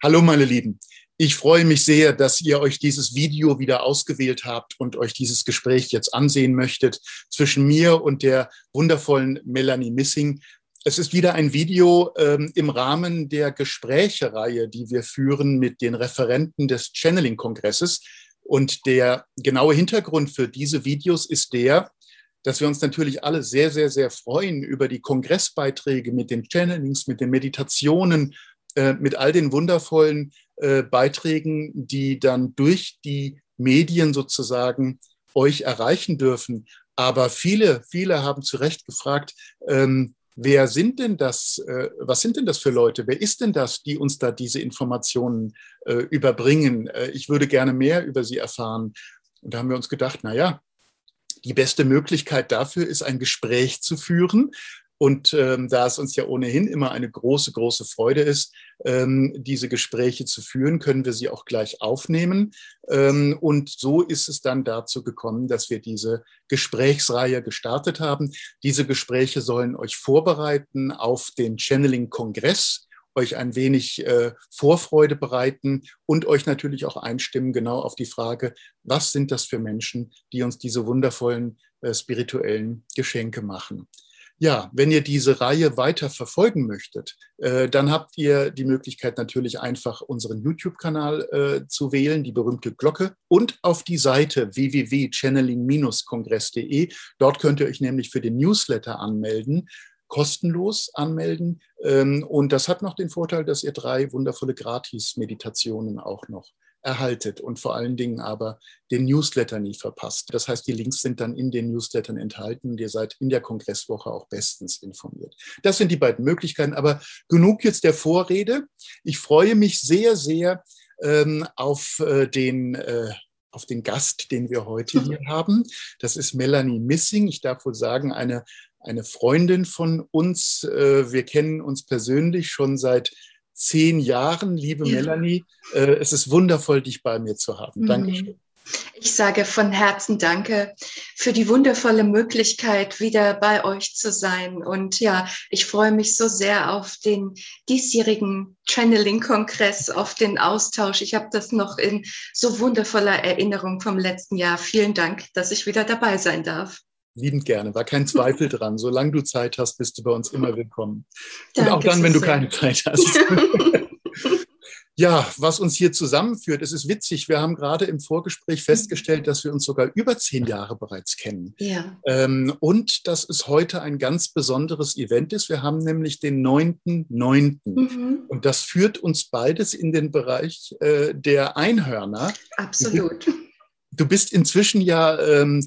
Hallo meine Lieben. Ich freue mich sehr, dass ihr euch dieses Video wieder ausgewählt habt und euch dieses Gespräch jetzt ansehen möchtet zwischen mir und der wundervollen Melanie Missing. Es ist wieder ein Video ähm, im Rahmen der Gesprächereihe, die wir führen mit den Referenten des Channeling-Kongresses. Und der genaue Hintergrund für diese Videos ist der, dass wir uns natürlich alle sehr, sehr, sehr freuen über die Kongressbeiträge mit den Channelings, mit den Meditationen äh, mit all den wundervollen äh, Beiträgen, die dann durch die Medien sozusagen euch erreichen dürfen. Aber viele, viele haben zu Recht gefragt, ähm, wer sind denn das, äh, was sind denn das für Leute? Wer ist denn das, die uns da diese Informationen äh, überbringen? Äh, ich würde gerne mehr über sie erfahren. Und da haben wir uns gedacht, na ja, die beste Möglichkeit dafür ist, ein Gespräch zu führen. Und ähm, da es uns ja ohnehin immer eine große, große Freude ist, ähm, diese Gespräche zu führen, können wir sie auch gleich aufnehmen. Ähm, und so ist es dann dazu gekommen, dass wir diese Gesprächsreihe gestartet haben. Diese Gespräche sollen euch vorbereiten auf den Channeling-Kongress euch ein wenig äh, Vorfreude bereiten und euch natürlich auch einstimmen genau auf die Frage, was sind das für Menschen, die uns diese wundervollen äh, spirituellen Geschenke machen. Ja, wenn ihr diese Reihe weiter verfolgen möchtet, äh, dann habt ihr die Möglichkeit natürlich einfach unseren YouTube-Kanal äh, zu wählen, die berühmte Glocke und auf die Seite www.channeling-kongress.de. Dort könnt ihr euch nämlich für den Newsletter anmelden kostenlos anmelden. Ähm, und das hat noch den Vorteil, dass ihr drei wundervolle Gratis-Meditationen auch noch erhaltet und vor allen Dingen aber den Newsletter nie verpasst. Das heißt, die Links sind dann in den Newslettern enthalten und ihr seid in der Kongresswoche auch bestens informiert. Das sind die beiden Möglichkeiten, aber genug jetzt der Vorrede. Ich freue mich sehr, sehr ähm, auf äh, den äh, auf den Gast, den wir heute hier haben. Das ist Melanie Missing. Ich darf wohl sagen, eine, eine Freundin von uns. Äh, wir kennen uns persönlich schon seit zehn Jahren, liebe ja. Melanie. Äh, es ist wundervoll, dich bei mir zu haben. Mhm. Dankeschön. Ich sage von Herzen Danke für die wundervolle Möglichkeit, wieder bei euch zu sein. Und ja, ich freue mich so sehr auf den diesjährigen Channeling-Kongress, auf den Austausch. Ich habe das noch in so wundervoller Erinnerung vom letzten Jahr. Vielen Dank, dass ich wieder dabei sein darf liebend gerne, war kein Zweifel dran. Solange du Zeit hast, bist du bei uns immer willkommen. Danke Und auch dann, wenn du keine Zeit hast. ja, was uns hier zusammenführt, es ist witzig. Wir haben gerade im Vorgespräch festgestellt, dass wir uns sogar über zehn Jahre bereits kennen. Ja. Ähm, und dass es heute ein ganz besonderes Event ist. Wir haben nämlich den 9.9. Mhm. Und das führt uns beides in den Bereich äh, der Einhörner. Absolut. Du, bist inzwischen ja ähm, äh,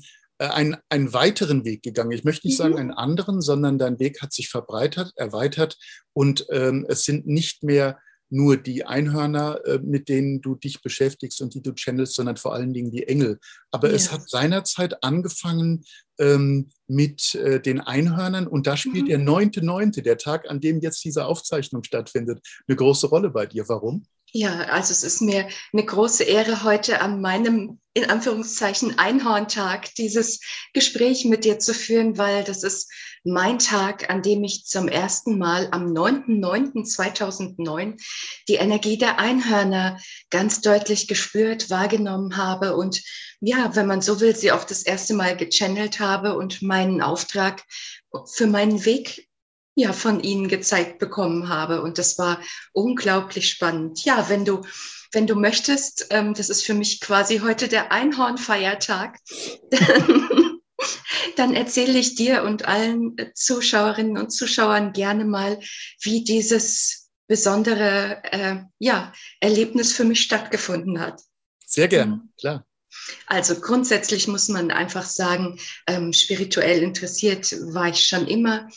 einen, einen weiteren Weg gegangen. Ich möchte nicht sagen mhm. einen anderen, sondern dein Weg hat sich verbreitert, erweitert und ähm, es sind nicht mehr nur die Einhörner, äh, mit denen du dich beschäftigst und die du channelst, sondern vor allen Dingen die Engel. Aber ja. es hat seinerzeit angefangen ähm, mit äh, den Einhörnern und da spielt mhm. der neunte, neunte, der Tag, an dem jetzt diese Aufzeichnung stattfindet, eine große Rolle bei dir. Warum? Ja, also es ist mir eine große Ehre, heute an meinem, in Anführungszeichen, Einhorntag dieses Gespräch mit dir zu führen, weil das ist mein Tag, an dem ich zum ersten Mal am 9.9.2009 die Energie der Einhörner ganz deutlich gespürt, wahrgenommen habe und ja, wenn man so will, sie auch das erste Mal gechannelt habe und meinen Auftrag für meinen Weg ja von ihnen gezeigt bekommen habe. Und das war unglaublich spannend. Ja, wenn du, wenn du möchtest, ähm, das ist für mich quasi heute der Einhornfeiertag, dann erzähle ich dir und allen Zuschauerinnen und Zuschauern gerne mal, wie dieses besondere äh, ja, Erlebnis für mich stattgefunden hat. Sehr gerne, mhm. klar. Also grundsätzlich muss man einfach sagen, ähm, spirituell interessiert war ich schon immer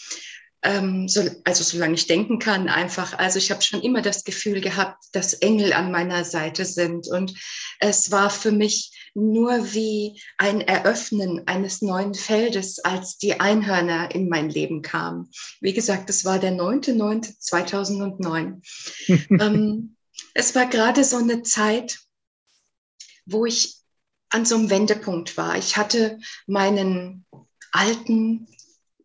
ähm, so, also solange ich denken kann, einfach. Also ich habe schon immer das Gefühl gehabt, dass Engel an meiner Seite sind. Und es war für mich nur wie ein Eröffnen eines neuen Feldes, als die Einhörner in mein Leben kamen. Wie gesagt, es war der 9.9.2009. ähm, es war gerade so eine Zeit, wo ich an so einem Wendepunkt war. Ich hatte meinen alten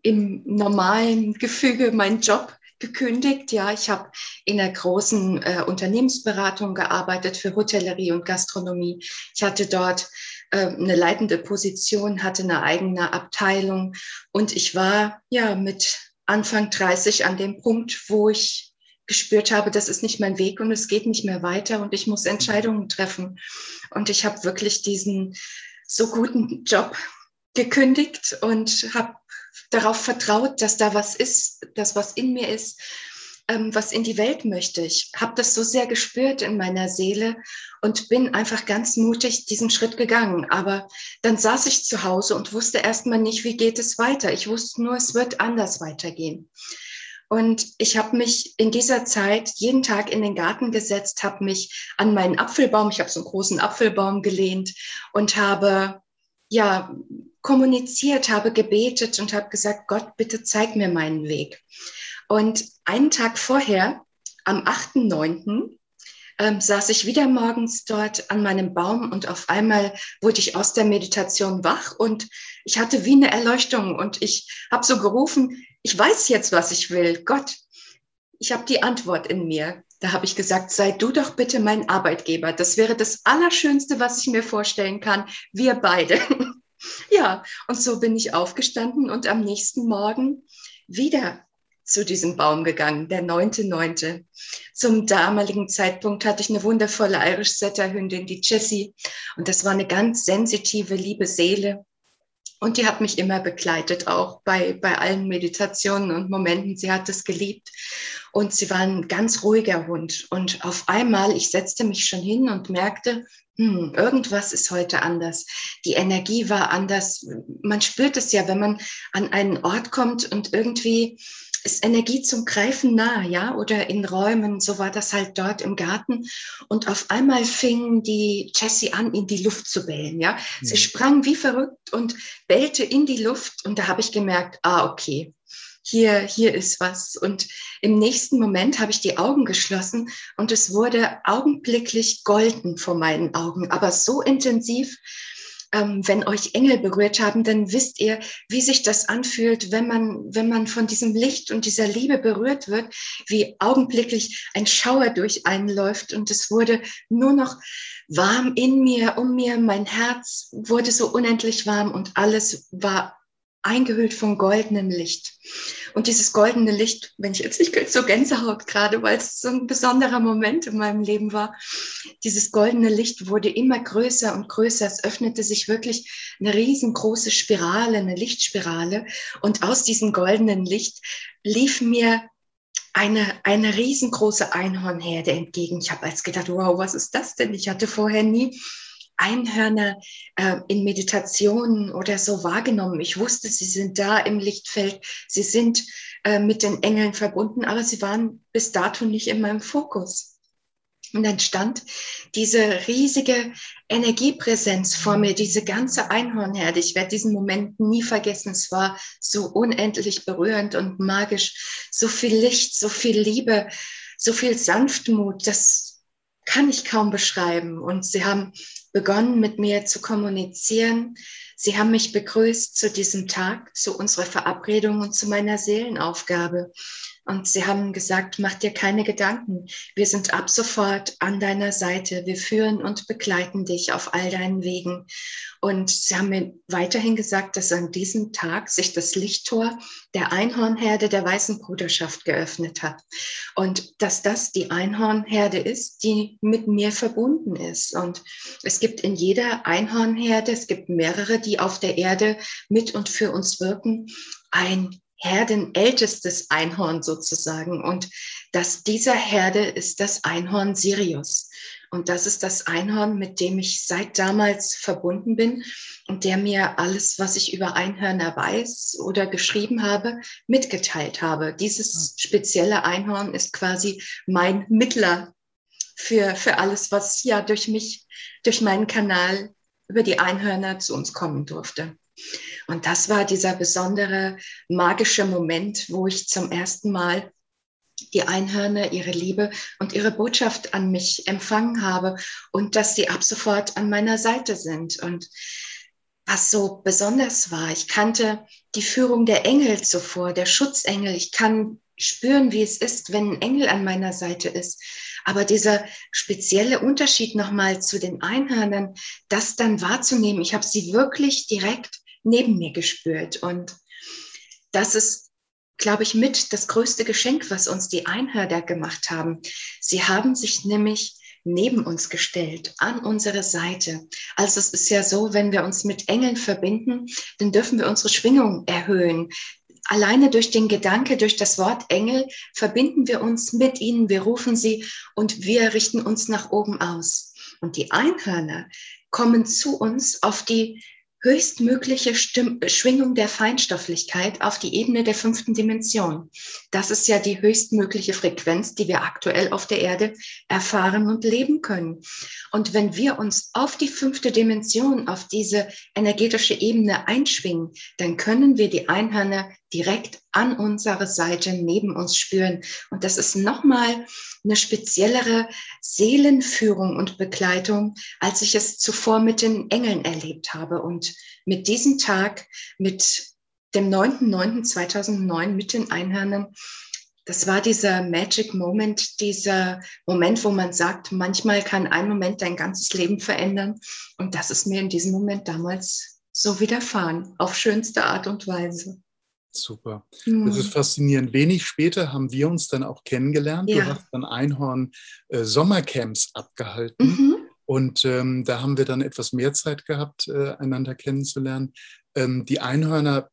im normalen Gefüge meinen Job gekündigt. Ja, ich habe in einer großen äh, Unternehmensberatung gearbeitet für Hotellerie und Gastronomie. Ich hatte dort äh, eine leitende Position, hatte eine eigene Abteilung und ich war ja mit Anfang 30 an dem Punkt, wo ich gespürt habe, das ist nicht mein Weg und es geht nicht mehr weiter und ich muss Entscheidungen treffen. Und ich habe wirklich diesen so guten Job gekündigt und habe darauf vertraut, dass da was ist, dass was in mir ist, ähm, was in die Welt möchte. Ich habe das so sehr gespürt in meiner Seele und bin einfach ganz mutig diesen Schritt gegangen. Aber dann saß ich zu Hause und wusste erstmal nicht, wie geht es weiter. Ich wusste nur, es wird anders weitergehen. Und ich habe mich in dieser Zeit jeden Tag in den Garten gesetzt, habe mich an meinen Apfelbaum, ich habe so einen großen Apfelbaum gelehnt und habe ja kommuniziert, habe gebetet und habe gesagt, Gott, bitte zeig mir meinen Weg. Und einen Tag vorher, am 8.9., ähm, saß ich wieder morgens dort an meinem Baum und auf einmal wurde ich aus der Meditation wach und ich hatte wie eine Erleuchtung und ich habe so gerufen, ich weiß jetzt, was ich will. Gott, ich habe die Antwort in mir. Da habe ich gesagt, sei du doch bitte mein Arbeitgeber. Das wäre das Allerschönste, was ich mir vorstellen kann. Wir beide. ja, und so bin ich aufgestanden und am nächsten Morgen wieder zu diesem Baum gegangen, der neunte, neunte. Zum damaligen Zeitpunkt hatte ich eine wundervolle Irish Setter Hündin, die Jessie. Und das war eine ganz sensitive, liebe Seele. Und die hat mich immer begleitet, auch bei, bei allen Meditationen und Momenten. Sie hat es geliebt. Und sie war ein ganz ruhiger Hund. Und auf einmal, ich setzte mich schon hin und merkte, hm, irgendwas ist heute anders. Die Energie war anders. Man spürt es ja, wenn man an einen Ort kommt und irgendwie ist Energie zum Greifen nah, ja, oder in Räumen, so war das halt dort im Garten. Und auf einmal fing die Jessie an, in die Luft zu bellen, ja. Mhm. Sie sprang wie verrückt und bellte in die Luft und da habe ich gemerkt, ah, okay, hier, hier ist was. Und im nächsten Moment habe ich die Augen geschlossen und es wurde augenblicklich golden vor meinen Augen, aber so intensiv, ähm, wenn euch Engel berührt haben, dann wisst ihr, wie sich das anfühlt, wenn man, wenn man von diesem Licht und dieser Liebe berührt wird, wie augenblicklich ein Schauer durch einen läuft. Und es wurde nur noch warm in mir, um mir, mein Herz wurde so unendlich warm und alles war eingehüllt von goldenem Licht. Und dieses goldene Licht, wenn ich jetzt, ich kriege so Gänsehaut gerade, weil es so ein besonderer Moment in meinem Leben war. Dieses goldene Licht wurde immer größer und größer. Es öffnete sich wirklich eine riesengroße Spirale, eine Lichtspirale. Und aus diesem goldenen Licht lief mir eine, eine riesengroße Einhornherde entgegen. Ich habe als gedacht, wow, was ist das denn? Ich hatte vorher nie Einhörner äh, in Meditationen oder so wahrgenommen. Ich wusste, sie sind da im Lichtfeld, sie sind äh, mit den Engeln verbunden, aber sie waren bis dato nicht in meinem Fokus. Und dann stand diese riesige Energiepräsenz vor mir, diese ganze Einhornherde. Ich werde diesen Moment nie vergessen. Es war so unendlich berührend und magisch. So viel Licht, so viel Liebe, so viel Sanftmut. Das kann ich kaum beschreiben. Und sie haben begonnen, mit mir zu kommunizieren. Sie haben mich begrüßt zu diesem Tag, zu unserer Verabredung und zu meiner Seelenaufgabe. Und sie haben gesagt, mach dir keine Gedanken. Wir sind ab sofort an deiner Seite. Wir führen und begleiten dich auf all deinen Wegen. Und sie haben mir weiterhin gesagt, dass an diesem Tag sich das Lichttor der Einhornherde der Weißen Bruderschaft geöffnet hat. Und dass das die Einhornherde ist, die mit mir verbunden ist. Und es gibt in jeder Einhornherde, es gibt mehrere, die auf der Erde mit und für uns wirken, ein herdenältestes Einhorn sozusagen. Und dass dieser Herde ist das Einhorn Sirius. Und das ist das Einhorn, mit dem ich seit damals verbunden bin und der mir alles, was ich über Einhörner weiß oder geschrieben habe, mitgeteilt habe. Dieses hm. spezielle Einhorn ist quasi mein Mittler für, für alles, was ja durch mich, durch meinen Kanal über die Einhörner zu uns kommen durfte. Und das war dieser besondere magische Moment, wo ich zum ersten Mal die Einhörner ihre Liebe und ihre Botschaft an mich empfangen habe und dass sie ab sofort an meiner Seite sind. Und was so besonders war, ich kannte die Führung der Engel zuvor, der Schutzengel. Ich kann spüren, wie es ist, wenn ein Engel an meiner Seite ist. Aber dieser spezielle Unterschied nochmal zu den Einhörnern, das dann wahrzunehmen, ich habe sie wirklich direkt neben mir gespürt. Und das ist, glaube ich, mit das größte Geschenk, was uns die Einhörner gemacht haben. Sie haben sich nämlich neben uns gestellt, an unsere Seite. Also es ist ja so, wenn wir uns mit Engeln verbinden, dann dürfen wir unsere Schwingung erhöhen. Alleine durch den Gedanke, durch das Wort Engel verbinden wir uns mit ihnen, wir rufen sie und wir richten uns nach oben aus. Und die Einhörner kommen zu uns auf die höchstmögliche Stimm Schwingung der Feinstofflichkeit auf die Ebene der fünften Dimension. Das ist ja die höchstmögliche Frequenz, die wir aktuell auf der Erde erfahren und leben können. Und wenn wir uns auf die fünfte Dimension, auf diese energetische Ebene einschwingen, dann können wir die Einhörner direkt an unserer Seite neben uns spüren. Und das ist nochmal eine speziellere Seelenführung und Begleitung, als ich es zuvor mit den Engeln erlebt habe. Und mit diesem Tag, mit dem 9.9.2009 mit den Einhörnern, das war dieser Magic Moment, dieser Moment, wo man sagt, manchmal kann ein Moment dein ganzes Leben verändern. Und das ist mir in diesem Moment damals so widerfahren, auf schönste Art und Weise. Super. Mhm. Das ist hm. faszinierend. Wenig später haben wir uns dann auch kennengelernt. Ja. Du hast dann Einhorn äh, Sommercamps abgehalten. Mhm. Und ähm, da haben wir dann etwas mehr Zeit gehabt, äh, einander kennenzulernen. Ähm, die Einhörner,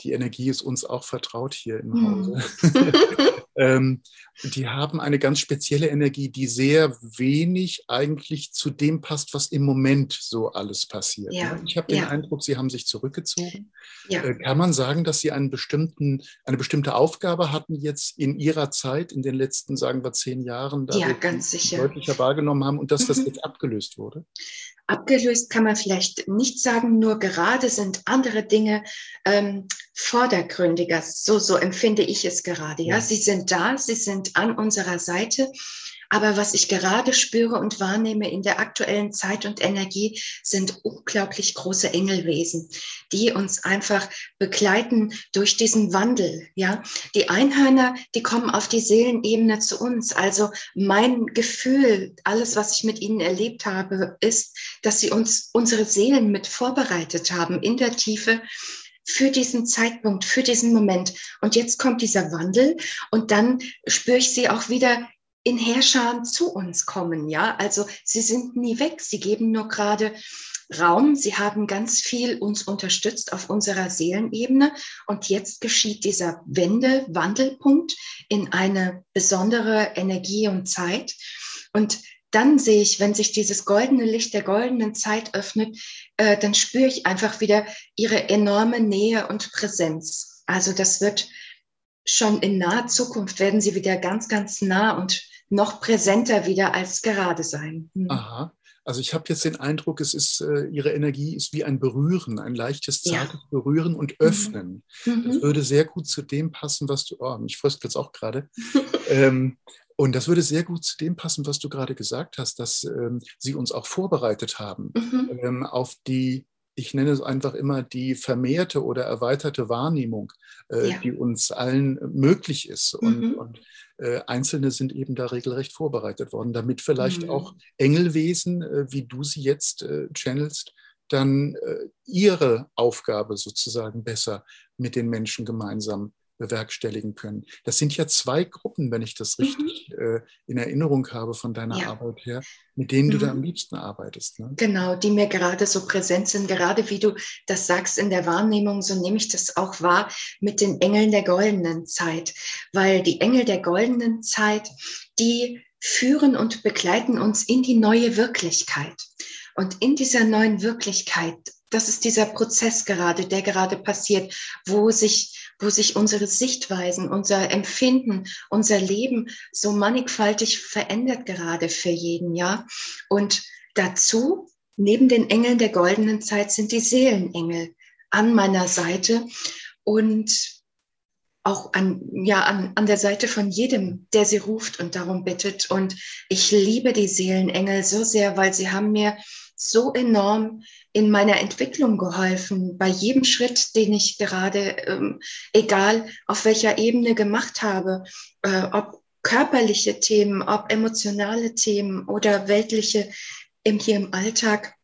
die Energie ist uns auch vertraut hier im mhm. Hause. ähm, die haben eine ganz spezielle Energie, die sehr wenig eigentlich zu dem passt, was im Moment so alles passiert. Ja. Ich habe den ja. Eindruck, sie haben sich zurückgezogen. Ja. Äh, kann man sagen, dass sie einen bestimmten, eine bestimmte Aufgabe hatten jetzt in ihrer Zeit, in den letzten, sagen wir, zehn Jahren, da ja, ganz sicher. deutlicher wahrgenommen haben und dass mhm. das jetzt abgelöst wurde? Abgelöst kann man vielleicht nicht sagen, nur gerade sind andere Dinge ähm, vordergründiger. So, so empfinde ich es gerade. Ja, sie sind da, sie sind an unserer Seite aber was ich gerade spüre und wahrnehme in der aktuellen Zeit und Energie sind unglaublich große Engelwesen, die uns einfach begleiten durch diesen Wandel. Ja, die Einhörner, die kommen auf die Seelenebene zu uns. Also mein Gefühl, alles, was ich mit ihnen erlebt habe, ist, dass sie uns unsere Seelen mit vorbereitet haben in der Tiefe für diesen Zeitpunkt, für diesen Moment. Und jetzt kommt dieser Wandel und dann spüre ich sie auch wieder in Herrschern zu uns kommen. Ja, also sie sind nie weg. Sie geben nur gerade Raum. Sie haben ganz viel uns unterstützt auf unserer Seelenebene. Und jetzt geschieht dieser Wende, Wandelpunkt in eine besondere Energie und Zeit. Und dann sehe ich, wenn sich dieses goldene Licht der goldenen Zeit öffnet, äh, dann spüre ich einfach wieder ihre enorme Nähe und Präsenz. Also das wird schon in naher Zukunft werden sie wieder ganz, ganz nah und noch präsenter wieder als gerade sein. Mhm. Aha. Also ich habe jetzt den Eindruck, es ist äh, ihre Energie ist wie ein Berühren, ein leichtes, zartes ja. Berühren und mhm. Öffnen. Mhm. Das würde sehr gut zu dem passen, was du, oh, mich fröstelt jetzt auch gerade. ähm, und das würde sehr gut zu dem passen, was du gerade gesagt hast, dass ähm, sie uns auch vorbereitet haben mhm. ähm, auf die ich nenne es einfach immer die vermehrte oder erweiterte Wahrnehmung, äh, ja. die uns allen möglich ist. Und, mhm. und äh, Einzelne sind eben da regelrecht vorbereitet worden, damit vielleicht mhm. auch Engelwesen, äh, wie du sie jetzt äh, channelst, dann äh, ihre Aufgabe sozusagen besser mit den Menschen gemeinsam bewerkstelligen können. Das sind ja zwei Gruppen, wenn ich das mhm. richtig mhm. äh, in Erinnerung habe von deiner ja. Arbeit her, mit denen du mhm. da am liebsten arbeitest. Ne? Genau, die mir gerade so präsent sind, gerade wie du das sagst in der Wahrnehmung, so nehme ich das auch wahr mit den Engeln der goldenen Zeit, weil die Engel der goldenen Zeit, die führen und begleiten uns in die neue Wirklichkeit. Und in dieser neuen Wirklichkeit, das ist dieser Prozess gerade, der gerade passiert, wo sich wo sich unsere Sichtweisen, unser Empfinden, unser Leben so mannigfaltig verändert gerade für jeden, ja. Und dazu, neben den Engeln der goldenen Zeit, sind die Seelenengel an meiner Seite und auch an, ja, an, an der Seite von jedem, der sie ruft und darum bittet. Und ich liebe die Seelenengel so sehr, weil sie haben mir so enorm in meiner Entwicklung geholfen, bei jedem Schritt, den ich gerade, ähm, egal auf welcher Ebene gemacht habe, äh, ob körperliche Themen, ob emotionale Themen oder weltliche im, hier im Alltag.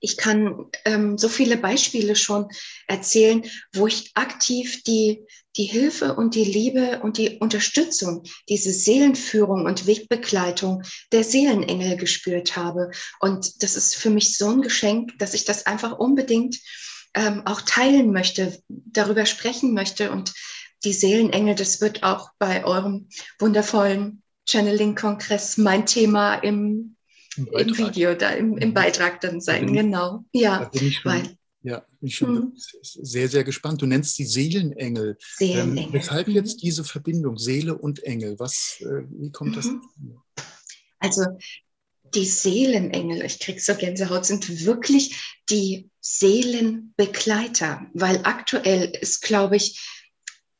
Ich kann ähm, so viele Beispiele schon erzählen, wo ich aktiv die, die Hilfe und die Liebe und die Unterstützung, diese Seelenführung und Wegbegleitung der Seelenengel gespürt habe. Und das ist für mich so ein Geschenk, dass ich das einfach unbedingt ähm, auch teilen möchte, darüber sprechen möchte. Und die Seelenengel, das wird auch bei eurem wundervollen Channeling-Kongress mein Thema im, im, Video, da im, im, mhm. Beitrag dann sein. genau. Ja, da bin ich schon, weil, ja, bin ich schon mhm. sehr, sehr gespannt. Du nennst die Seelenengel. Seelenengel. Ähm, weshalb mhm. jetzt diese Verbindung Seele und Engel? Was, äh, wie kommt das? Mhm. Also die Seelenengel, ich krieg so Gänsehaut, sind wirklich die Seelenbegleiter, weil aktuell ist, glaube ich,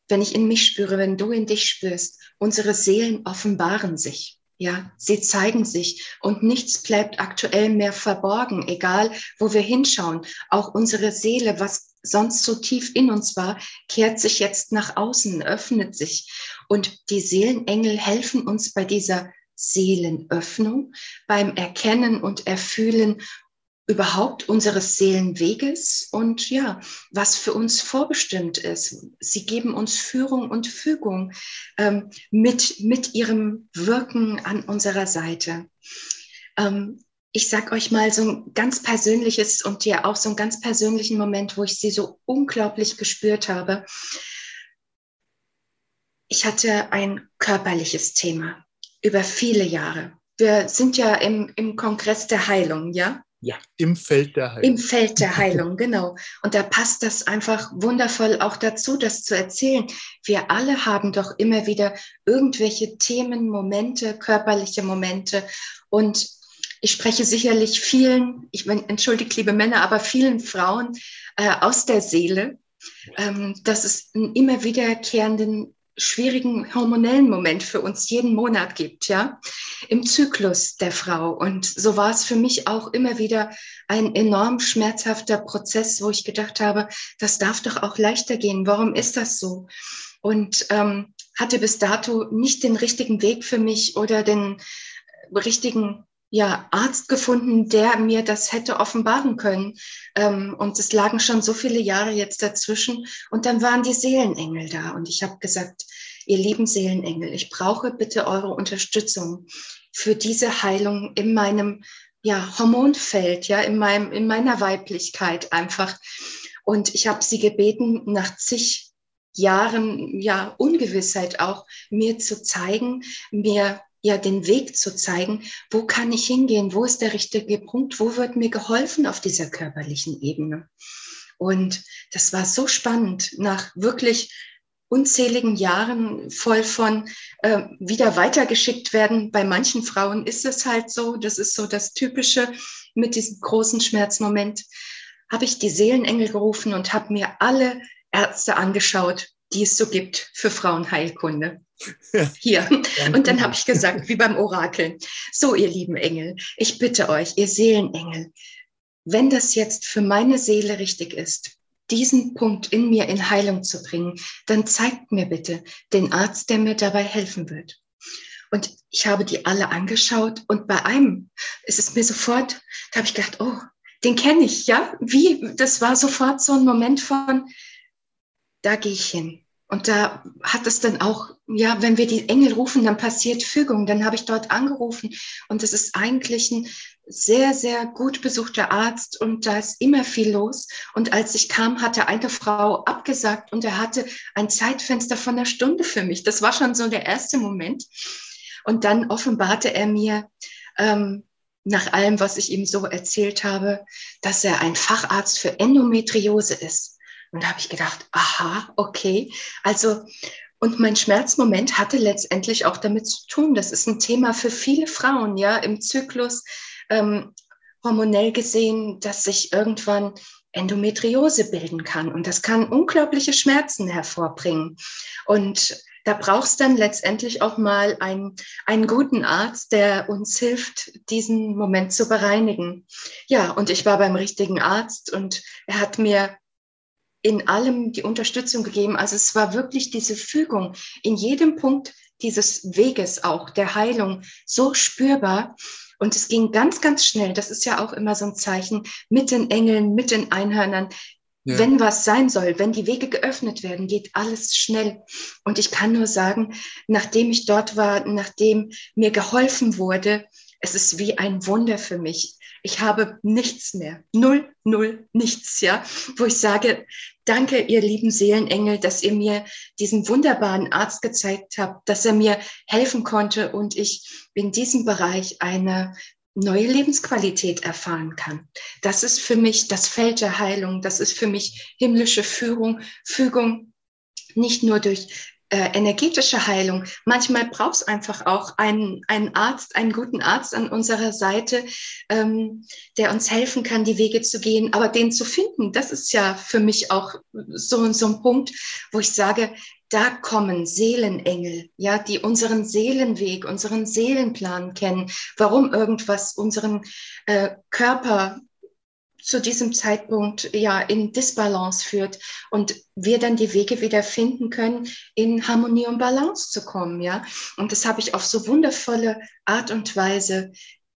wenn ich in mich spüre, wenn du in dich spürst, unsere Seelen offenbaren sich. Ja, sie zeigen sich und nichts bleibt aktuell mehr verborgen, egal wo wir hinschauen. Auch unsere Seele, was sonst so tief in uns war, kehrt sich jetzt nach außen, öffnet sich. Und die Seelenengel helfen uns bei dieser Seelenöffnung, beim Erkennen und Erfühlen überhaupt unseres Seelenweges und ja, was für uns vorbestimmt ist. Sie geben uns Führung und Fügung ähm, mit, mit ihrem Wirken an unserer Seite. Ähm, ich sag euch mal so ein ganz persönliches und ja auch so einen ganz persönlichen Moment, wo ich sie so unglaublich gespürt habe. Ich hatte ein körperliches Thema über viele Jahre. Wir sind ja im, im Kongress der Heilung, ja? Ja, im Feld der Heilung. Im Feld der Heilung, genau. Und da passt das einfach wundervoll auch dazu, das zu erzählen. Wir alle haben doch immer wieder irgendwelche Themen, Momente, körperliche Momente. Und ich spreche sicherlich vielen, ich meine, entschuldigt liebe Männer, aber vielen Frauen äh, aus der Seele, ähm, dass es einen immer wiederkehrenden schwierigen hormonellen Moment für uns jeden Monat gibt, ja, im Zyklus der Frau. Und so war es für mich auch immer wieder ein enorm schmerzhafter Prozess, wo ich gedacht habe, das darf doch auch leichter gehen. Warum ist das so? Und ähm, hatte bis dato nicht den richtigen Weg für mich oder den richtigen ja, Arzt gefunden, der mir das hätte offenbaren können. Ähm, und es lagen schon so viele Jahre jetzt dazwischen. Und dann waren die Seelenengel da. Und ich habe gesagt, ihr lieben Seelenengel, ich brauche bitte eure Unterstützung für diese Heilung in meinem ja, Hormonfeld, ja, in, meinem, in meiner Weiblichkeit einfach. Und ich habe sie gebeten, nach zig Jahren ja Ungewissheit auch mir zu zeigen, mir ja den Weg zu zeigen, wo kann ich hingehen, wo ist der richtige Punkt, wo wird mir geholfen auf dieser körperlichen Ebene. Und das war so spannend, nach wirklich unzähligen Jahren voll von äh, wieder weitergeschickt werden. Bei manchen Frauen ist es halt so, das ist so das Typische mit diesem großen Schmerzmoment, habe ich die Seelenengel gerufen und habe mir alle Ärzte angeschaut, die es so gibt für Frauenheilkunde. Hier. Und dann habe ich gesagt, wie beim Orakel, so ihr lieben Engel, ich bitte euch, ihr Seelenengel, wenn das jetzt für meine Seele richtig ist, diesen Punkt in mir in Heilung zu bringen, dann zeigt mir bitte den Arzt, der mir dabei helfen wird. Und ich habe die alle angeschaut und bei einem ist es mir sofort, da habe ich gedacht, oh, den kenne ich, ja? Wie? Das war sofort so ein Moment von, da gehe ich hin. Und da hat es dann auch, ja, wenn wir die Engel rufen, dann passiert Fügung. Dann habe ich dort angerufen und es ist eigentlich ein sehr, sehr gut besuchter Arzt und da ist immer viel los. Und als ich kam, hatte eine Frau abgesagt und er hatte ein Zeitfenster von einer Stunde für mich. Das war schon so der erste Moment. Und dann offenbarte er mir, ähm, nach allem, was ich ihm so erzählt habe, dass er ein Facharzt für Endometriose ist. Und da habe ich gedacht, aha, okay. Also, und mein Schmerzmoment hatte letztendlich auch damit zu tun. Das ist ein Thema für viele Frauen, ja, im Zyklus, ähm, hormonell gesehen, dass sich irgendwann Endometriose bilden kann. Und das kann unglaubliche Schmerzen hervorbringen. Und da brauchst dann letztendlich auch mal einen, einen guten Arzt, der uns hilft, diesen Moment zu bereinigen. Ja, und ich war beim richtigen Arzt und er hat mir in allem die Unterstützung gegeben. Also es war wirklich diese Fügung in jedem Punkt dieses Weges auch der Heilung so spürbar. Und es ging ganz, ganz schnell. Das ist ja auch immer so ein Zeichen mit den Engeln, mit den Einhörnern. Ja. Wenn was sein soll, wenn die Wege geöffnet werden, geht alles schnell. Und ich kann nur sagen, nachdem ich dort war, nachdem mir geholfen wurde, es ist wie ein Wunder für mich. Ich habe nichts mehr. Null, null, nichts, ja. Wo ich sage, danke, ihr lieben Seelenengel, dass ihr mir diesen wunderbaren Arzt gezeigt habt, dass er mir helfen konnte und ich in diesem Bereich eine neue Lebensqualität erfahren kann. Das ist für mich das Feld der Heilung. Das ist für mich himmlische Führung, Fügung, nicht nur durch äh, energetische Heilung. Manchmal braucht es einfach auch einen, einen Arzt, einen guten Arzt an unserer Seite, ähm, der uns helfen kann, die Wege zu gehen. Aber den zu finden, das ist ja für mich auch so, so ein Punkt, wo ich sage, da kommen Seelenengel, ja, die unseren Seelenweg, unseren Seelenplan kennen, warum irgendwas unseren äh, Körper zu diesem Zeitpunkt ja in Disbalance führt und wir dann die Wege wieder finden können, in Harmonie und Balance zu kommen, ja. Und das habe ich auf so wundervolle Art und Weise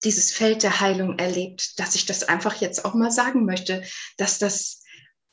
dieses Feld der Heilung erlebt, dass ich das einfach jetzt auch mal sagen möchte, dass das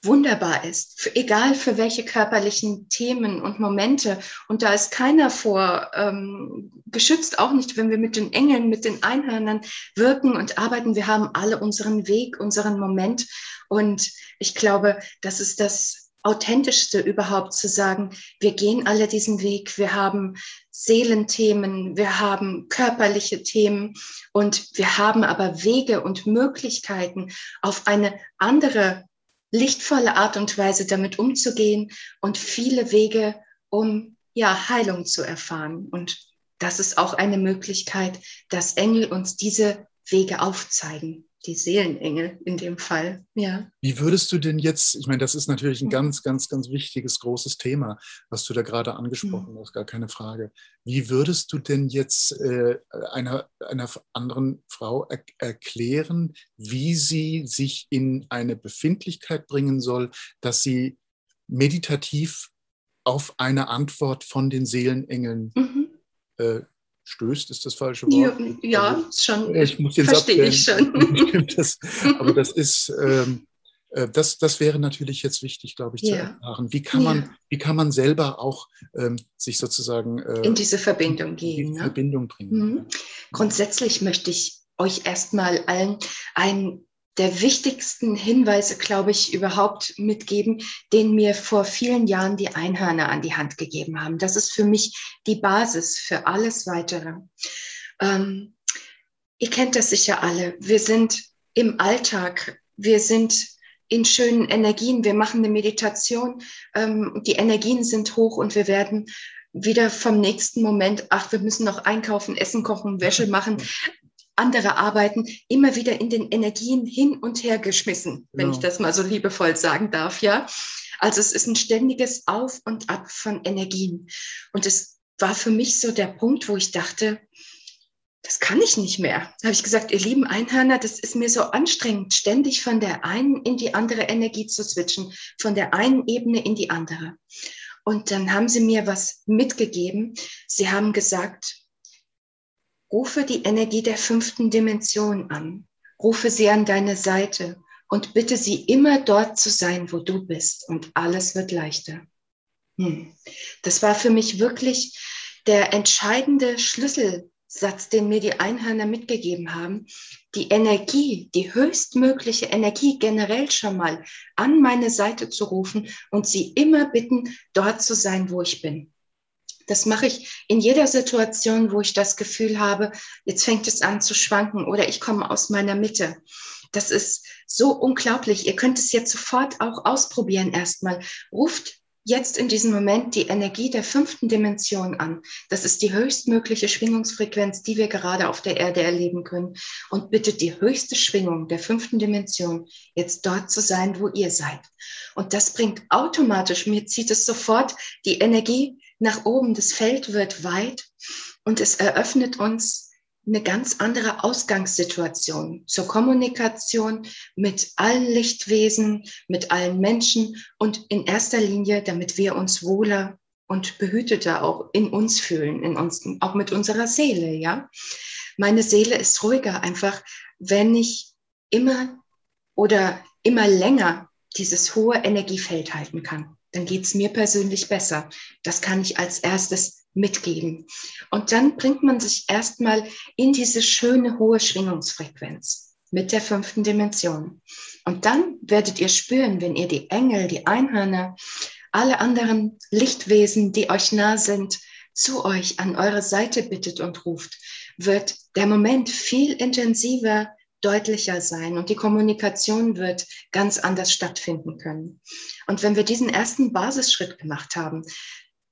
wunderbar ist, für, egal für welche körperlichen Themen und Momente. Und da ist keiner vor ähm, geschützt, auch nicht, wenn wir mit den Engeln, mit den Einhörnern wirken und arbeiten. Wir haben alle unseren Weg, unseren Moment. Und ich glaube, das ist das authentischste überhaupt zu sagen, wir gehen alle diesen Weg, wir haben Seelenthemen, wir haben körperliche Themen und wir haben aber Wege und Möglichkeiten auf eine andere lichtvolle Art und Weise damit umzugehen und viele Wege, um ja Heilung zu erfahren. Und das ist auch eine Möglichkeit, dass Engel uns diese Wege aufzeigen die Seelenengel in dem Fall. Ja. Wie würdest du denn jetzt, ich meine, das ist natürlich ein ganz, ganz, ganz wichtiges, großes Thema, was du da gerade angesprochen mhm. hast, gar keine Frage. Wie würdest du denn jetzt äh, einer, einer anderen Frau er erklären, wie sie sich in eine Befindlichkeit bringen soll, dass sie meditativ auf eine Antwort von den Seelenengeln mhm. äh, stößt, ist das falsche Wort? Ja, also, schon. Ich muss jetzt Verstehe ich schon. das, aber das ist, ähm, äh, das, das wäre natürlich jetzt wichtig, glaube ich, zu ja. erfahren. Wie kann man, ja. wie kann man selber auch ähm, sich sozusagen äh, in diese Verbindung gehen? In ne? Verbindung bringen. Mhm. Grundsätzlich möchte ich euch erstmal allen ein der wichtigsten Hinweise, glaube ich, überhaupt mitgeben, den mir vor vielen Jahren die Einhörner an die Hand gegeben haben. Das ist für mich die Basis für alles Weitere. Ähm, ihr kennt das sicher alle. Wir sind im Alltag, wir sind in schönen Energien, wir machen eine Meditation, ähm, die Energien sind hoch und wir werden wieder vom nächsten Moment, ach, wir müssen noch einkaufen, essen, kochen, Wäsche machen, andere Arbeiten immer wieder in den Energien hin und her geschmissen, wenn ja. ich das mal so liebevoll sagen darf, ja. Also es ist ein ständiges Auf und Ab von Energien. Und es war für mich so der Punkt, wo ich dachte, das kann ich nicht mehr. Da habe ich gesagt, ihr lieben Einhörner, das ist mir so anstrengend, ständig von der einen in die andere Energie zu switchen, von der einen Ebene in die andere. Und dann haben sie mir was mitgegeben. Sie haben gesagt, Rufe die Energie der fünften Dimension an. Rufe sie an deine Seite und bitte sie immer dort zu sein, wo du bist und alles wird leichter. Hm. Das war für mich wirklich der entscheidende Schlüsselsatz, den mir die Einhörner mitgegeben haben. Die Energie, die höchstmögliche Energie generell schon mal an meine Seite zu rufen und sie immer bitten, dort zu sein, wo ich bin. Das mache ich in jeder Situation, wo ich das Gefühl habe, jetzt fängt es an zu schwanken oder ich komme aus meiner Mitte. Das ist so unglaublich. Ihr könnt es jetzt sofort auch ausprobieren erstmal. Ruft jetzt in diesem Moment die Energie der fünften Dimension an. Das ist die höchstmögliche Schwingungsfrequenz, die wir gerade auf der Erde erleben können. Und bittet die höchste Schwingung der fünften Dimension, jetzt dort zu sein, wo ihr seid. Und das bringt automatisch, mir zieht es sofort die Energie nach oben, das Feld wird weit und es eröffnet uns eine ganz andere Ausgangssituation zur Kommunikation mit allen Lichtwesen, mit allen Menschen und in erster Linie, damit wir uns wohler und behüteter auch in uns fühlen, in uns, auch mit unserer Seele, ja. Meine Seele ist ruhiger einfach, wenn ich immer oder immer länger dieses hohe Energiefeld halten kann. Dann geht es mir persönlich besser. Das kann ich als erstes mitgeben. Und dann bringt man sich erstmal in diese schöne hohe Schwingungsfrequenz mit der fünften Dimension. Und dann werdet ihr spüren, wenn ihr die Engel, die Einhörner, alle anderen Lichtwesen, die euch nah sind, zu euch an eure Seite bittet und ruft, wird der Moment viel intensiver, deutlicher sein und die Kommunikation wird ganz anders stattfinden können. Und wenn wir diesen ersten Basisschritt gemacht haben,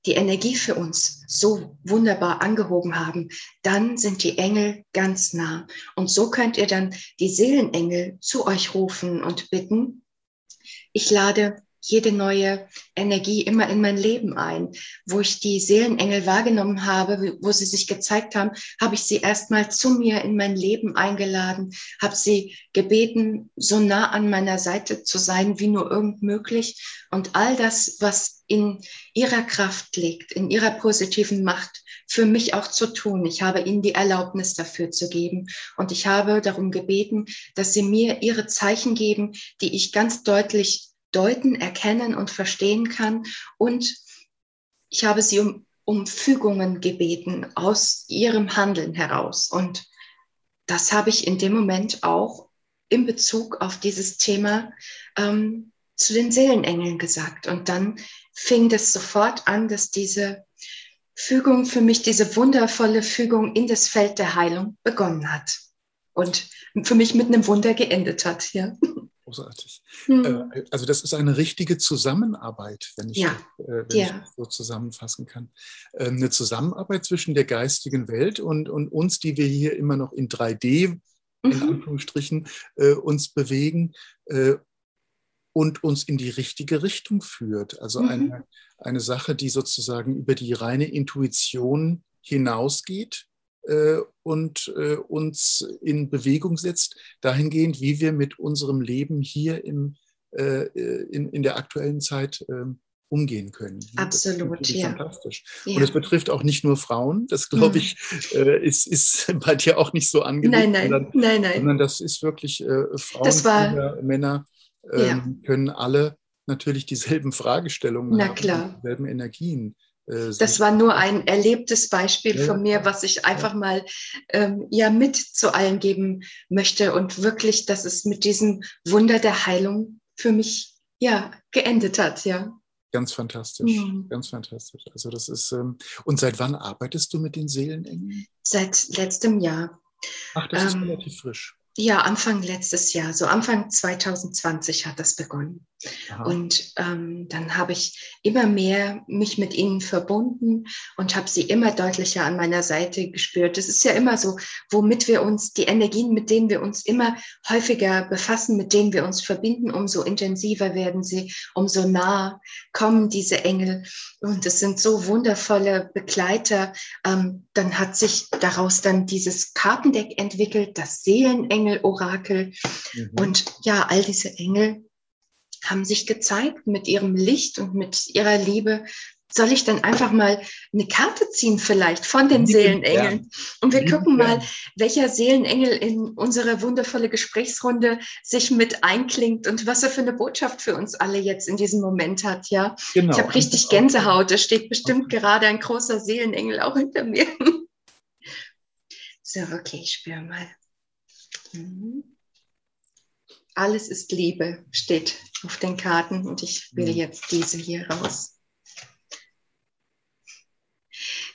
die Energie für uns so wunderbar angehoben haben, dann sind die Engel ganz nah. Und so könnt ihr dann die Seelenengel zu euch rufen und bitten, ich lade jede neue Energie immer in mein Leben ein. Wo ich die Seelenengel wahrgenommen habe, wo sie sich gezeigt haben, habe ich sie erstmal zu mir in mein Leben eingeladen, habe sie gebeten, so nah an meiner Seite zu sein, wie nur irgend möglich. Und all das, was in ihrer Kraft liegt, in ihrer positiven Macht, für mich auch zu tun. Ich habe ihnen die Erlaubnis dafür zu geben. Und ich habe darum gebeten, dass sie mir ihre Zeichen geben, die ich ganz deutlich deuten, erkennen und verstehen kann. Und ich habe sie um, um Fügungen gebeten aus ihrem Handeln heraus. Und das habe ich in dem Moment auch in Bezug auf dieses Thema ähm, zu den Seelenengeln gesagt. Und dann fing das sofort an, dass diese Fügung für mich, diese wundervolle Fügung in das Feld der Heilung begonnen hat. Und für mich mit einem Wunder geendet hat, ja großartig. Mhm. Also das ist eine richtige Zusammenarbeit, wenn ich, ja. äh, wenn ja. ich so zusammenfassen kann. Ähm, eine Zusammenarbeit zwischen der geistigen Welt und, und uns, die wir hier immer noch in 3D, mhm. in Anführungsstrichen, äh, uns bewegen äh, und uns in die richtige Richtung führt. Also mhm. eine, eine Sache, die sozusagen über die reine Intuition hinausgeht äh, und äh, uns in Bewegung setzt, dahingehend, wie wir mit unserem Leben hier im, äh, in, in der aktuellen Zeit ähm, umgehen können. Absolut, ja. Fantastisch. Ja. Und es betrifft auch nicht nur Frauen, das glaube hm. ich, äh, ist, ist bei dir auch nicht so angelegt. Nein, nein, sondern, nein, nein. Sondern das ist wirklich äh, Frauen, war, Männer ähm, ja. können alle natürlich dieselben Fragestellungen Na, haben, klar. dieselben Energien. Äh, das war nur ein erlebtes Beispiel ja. von mir, was ich einfach mal ähm, ja mit zu allen geben möchte und wirklich, dass es mit diesem Wunder der Heilung für mich ja geendet hat, ja. Ganz fantastisch, mhm. ganz fantastisch. Also das ist ähm, und seit wann arbeitest du mit den Seelenengeln? Seit letztem Jahr. Ach, das ähm, ist relativ frisch. Ja, Anfang letztes Jahr, so Anfang 2020 hat das begonnen. Aha. Und ähm, dann habe ich immer mehr mich mit ihnen verbunden und habe sie immer deutlicher an meiner Seite gespürt. Es ist ja immer so, womit wir uns, die Energien, mit denen wir uns immer häufiger befassen, mit denen wir uns verbinden, umso intensiver werden sie, umso nah kommen diese Engel. Und es sind so wundervolle Begleiter. Ähm, dann hat sich daraus dann dieses Kartendeck entwickelt, das Seelenengel-Orakel. Mhm. Und ja, all diese Engel haben sich gezeigt mit ihrem Licht und mit ihrer Liebe. Soll ich dann einfach mal eine Karte ziehen vielleicht von den Seelenengeln? Und wir gucken mal, welcher Seelenengel in unsere wundervolle Gesprächsrunde sich mit einklingt und was er für eine Botschaft für uns alle jetzt in diesem Moment hat, ja? Genau. Ich habe richtig Gänsehaut. Da steht bestimmt gerade ein großer Seelenengel auch hinter mir. So, okay, ich spüre mal. Mhm. Alles ist Liebe, steht auf den Karten und ich will jetzt diese hier raus.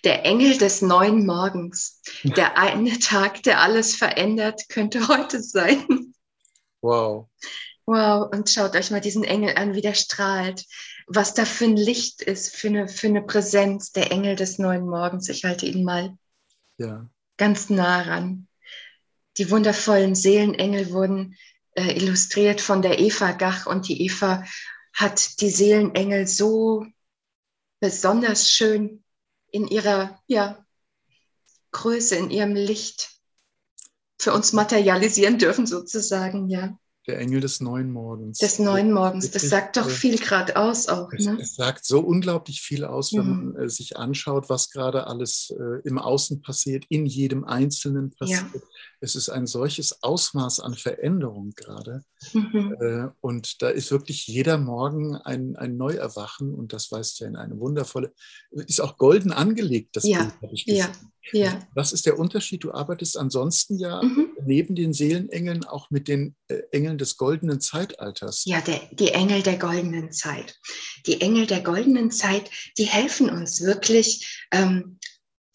Der Engel des neuen Morgens, der eine Tag, der alles verändert, könnte heute sein. Wow. Wow, und schaut euch mal diesen Engel an, wie der strahlt. Was da für ein Licht ist, für eine, für eine Präsenz, der Engel des neuen Morgens. Ich halte ihn mal ja. ganz nah ran. Die wundervollen Seelenengel wurden äh, illustriert von der Eva Gach und die Eva hat die Seelenengel so besonders schön in ihrer ja, Größe, in ihrem Licht für uns materialisieren dürfen, sozusagen, ja. Der Engel des neuen Morgens. Des neuen Morgens, das sagt doch viel gerade aus auch. Es, ne? es, sagt so unglaublich viel aus, wenn mhm. man äh, sich anschaut, was gerade alles äh, im Außen passiert, in jedem Einzelnen passiert. Ja. Es ist ein solches Ausmaß an Veränderung gerade. Mhm. Äh, und da ist wirklich jeder Morgen ein, ein Neuerwachen und das weist ja in eine wundervolle, ist auch golden angelegt, das ja. Bild, habe ich gesehen. Ja. Ja. Was ist der Unterschied? Du arbeitest ansonsten ja mhm. neben den Seelenengeln auch mit den äh, Engeln des goldenen Zeitalters. Ja, der, die Engel der goldenen Zeit. Die Engel der goldenen Zeit, die helfen uns wirklich. Ähm,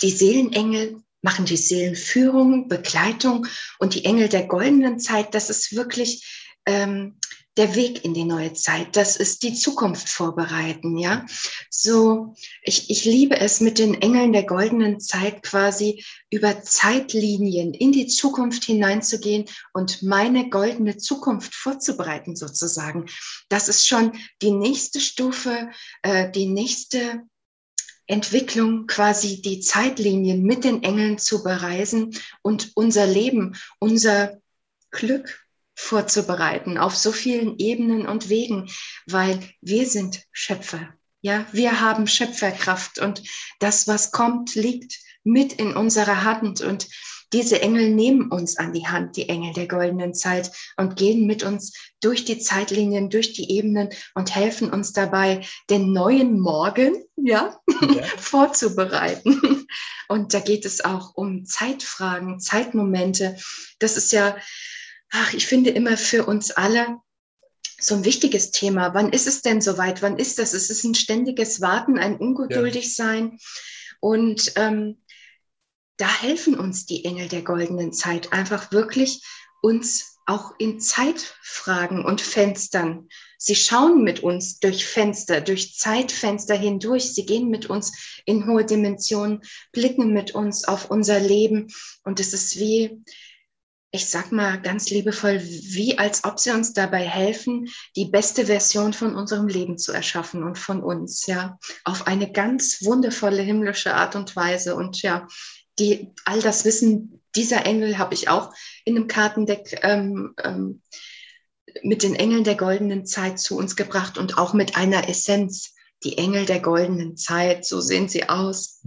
die Seelenengel machen die Seelenführung, Begleitung und die Engel der goldenen Zeit, das ist wirklich ähm, der Weg in die neue Zeit. Das ist die Zukunft vorbereiten, ja. So, ich, ich liebe es mit den Engeln der goldenen Zeit quasi über Zeitlinien in die Zukunft hineinzugehen und meine goldene Zukunft vorzubereiten sozusagen. Das ist schon die nächste Stufe, äh, die nächste Entwicklung quasi die Zeitlinien mit den Engeln zu bereisen und unser Leben, unser Glück vorzubereiten auf so vielen Ebenen und Wegen, weil wir sind Schöpfer. Ja, wir haben Schöpferkraft und das, was kommt, liegt mit in unserer Hand und diese Engel nehmen uns an die Hand, die Engel der goldenen Zeit, und gehen mit uns durch die Zeitlinien, durch die Ebenen und helfen uns dabei, den neuen Morgen ja, ja. vorzubereiten. Und da geht es auch um Zeitfragen, Zeitmomente. Das ist ja ach, ich finde immer für uns alle so ein wichtiges Thema. Wann ist es denn soweit? Wann ist das? Es ist ein ständiges Warten, ein ungeduldig sein. Und ähm, da helfen uns die Engel der goldenen Zeit einfach wirklich uns auch in Zeitfragen und Fenstern. Sie schauen mit uns durch Fenster, durch Zeitfenster hindurch. Sie gehen mit uns in hohe Dimensionen, blicken mit uns auf unser Leben. Und es ist wie, ich sag mal ganz liebevoll, wie als ob sie uns dabei helfen, die beste Version von unserem Leben zu erschaffen und von uns, ja, auf eine ganz wundervolle himmlische Art und Weise. Und ja, die, all das Wissen dieser Engel habe ich auch in einem Kartendeck ähm, ähm, mit den Engeln der goldenen Zeit zu uns gebracht und auch mit einer Essenz die Engel der goldenen Zeit, so sehen sie aus.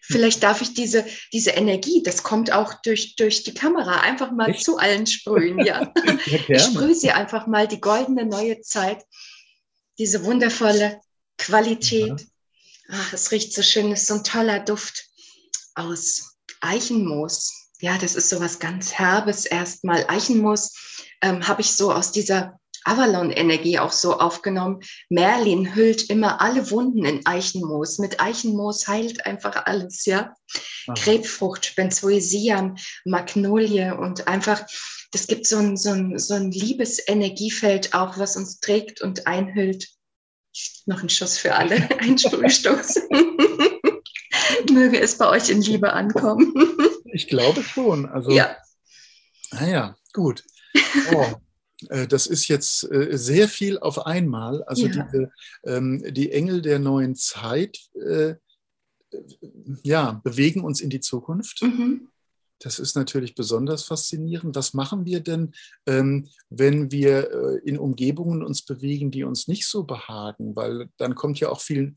Vielleicht darf ich diese, diese Energie, das kommt auch durch, durch die Kamera, einfach mal Echt? zu allen sprühen. Ja. ja ich sprühe sie einfach mal, die goldene neue Zeit, diese wundervolle Qualität. Ja. Ach, es riecht so schön, es ist so ein toller Duft aus Eichenmoos. Ja, das ist so was ganz Herbes erstmal. Eichenmoos ähm, habe ich so aus dieser Avalon-Energie auch so aufgenommen. Merlin hüllt immer alle Wunden in Eichenmoos. Mit Eichenmoos heilt einfach alles, ja. Aha. Krebsfrucht, Benzoesiam, Magnolie und einfach, das gibt so ein, so ein, so ein Liebesenergiefeld auch, was uns trägt und einhüllt. Noch ein Schuss für alle, ein Sprühstoß. Möge es bei euch in Liebe ankommen. Ich glaube schon. Also, ja. Naja, gut. Oh. Äh, das ist jetzt äh, sehr viel auf einmal. Also ja. diese, ähm, die Engel der neuen Zeit äh, ja, bewegen uns in die Zukunft. Mhm. Das ist natürlich besonders faszinierend. Was machen wir denn, ähm, wenn wir äh, in Umgebungen uns bewegen, die uns nicht so behagen? Weil dann kommt ja auch viel,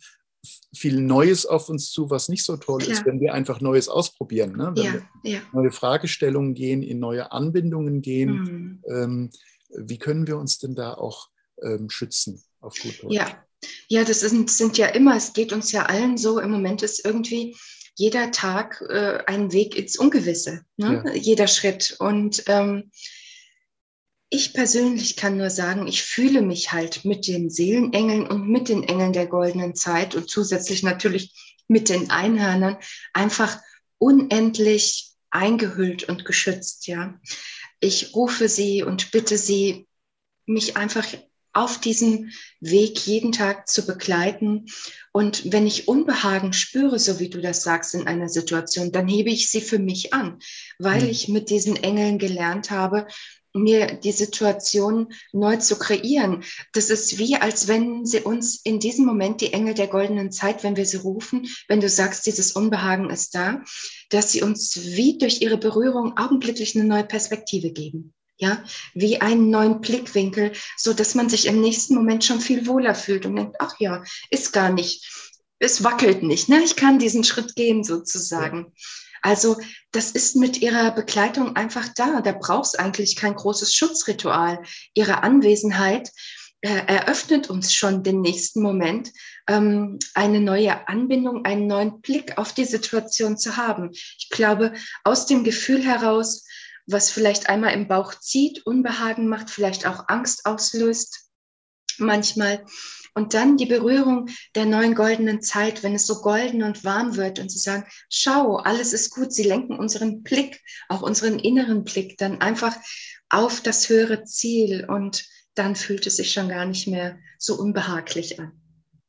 viel Neues auf uns zu, was nicht so toll Klar. ist, wenn wir einfach Neues ausprobieren. Ne? Wenn ja, wir ja. neue Fragestellungen gehen, in neue Anbindungen gehen. Mhm. Ähm, wie können wir uns denn da auch ähm, schützen auf gut Deutsch? Ja, ja das sind, sind ja immer, es geht uns ja allen so, im Moment ist irgendwie jeder Tag äh, ein Weg ins Ungewisse, ne? ja. jeder Schritt. Und ähm, ich persönlich kann nur sagen, ich fühle mich halt mit den Seelenengeln und mit den Engeln der goldenen Zeit und zusätzlich natürlich mit den Einhörnern einfach unendlich eingehüllt und geschützt, ja ich rufe sie und bitte sie, mich einfach auf diesem Weg jeden Tag zu begleiten. Und wenn ich Unbehagen spüre, so wie du das sagst, in einer Situation, dann hebe ich sie für mich an, weil mhm. ich mit diesen Engeln gelernt habe, mir die Situation neu zu kreieren. Das ist wie, als wenn sie uns in diesem Moment die Engel der goldenen Zeit, wenn wir sie rufen, wenn du sagst, dieses Unbehagen ist da, dass sie uns wie durch ihre Berührung augenblicklich eine neue Perspektive geben. Ja, wie einen neuen Blickwinkel, so dass man sich im nächsten Moment schon viel wohler fühlt und denkt, ach ja, ist gar nicht, es wackelt nicht, ne? Ich kann diesen Schritt gehen sozusagen. Ja. Also das ist mit ihrer Begleitung einfach da. Da braucht es eigentlich kein großes Schutzritual. Ihre Anwesenheit äh, eröffnet uns schon den nächsten Moment, ähm, eine neue Anbindung, einen neuen Blick auf die Situation zu haben. Ich glaube, aus dem Gefühl heraus, was vielleicht einmal im Bauch zieht, Unbehagen macht, vielleicht auch Angst auslöst, manchmal, und dann die Berührung der neuen goldenen Zeit, wenn es so golden und warm wird und sie sagen, schau, alles ist gut. Sie lenken unseren Blick, auch unseren inneren Blick dann einfach auf das höhere Ziel und dann fühlt es sich schon gar nicht mehr so unbehaglich an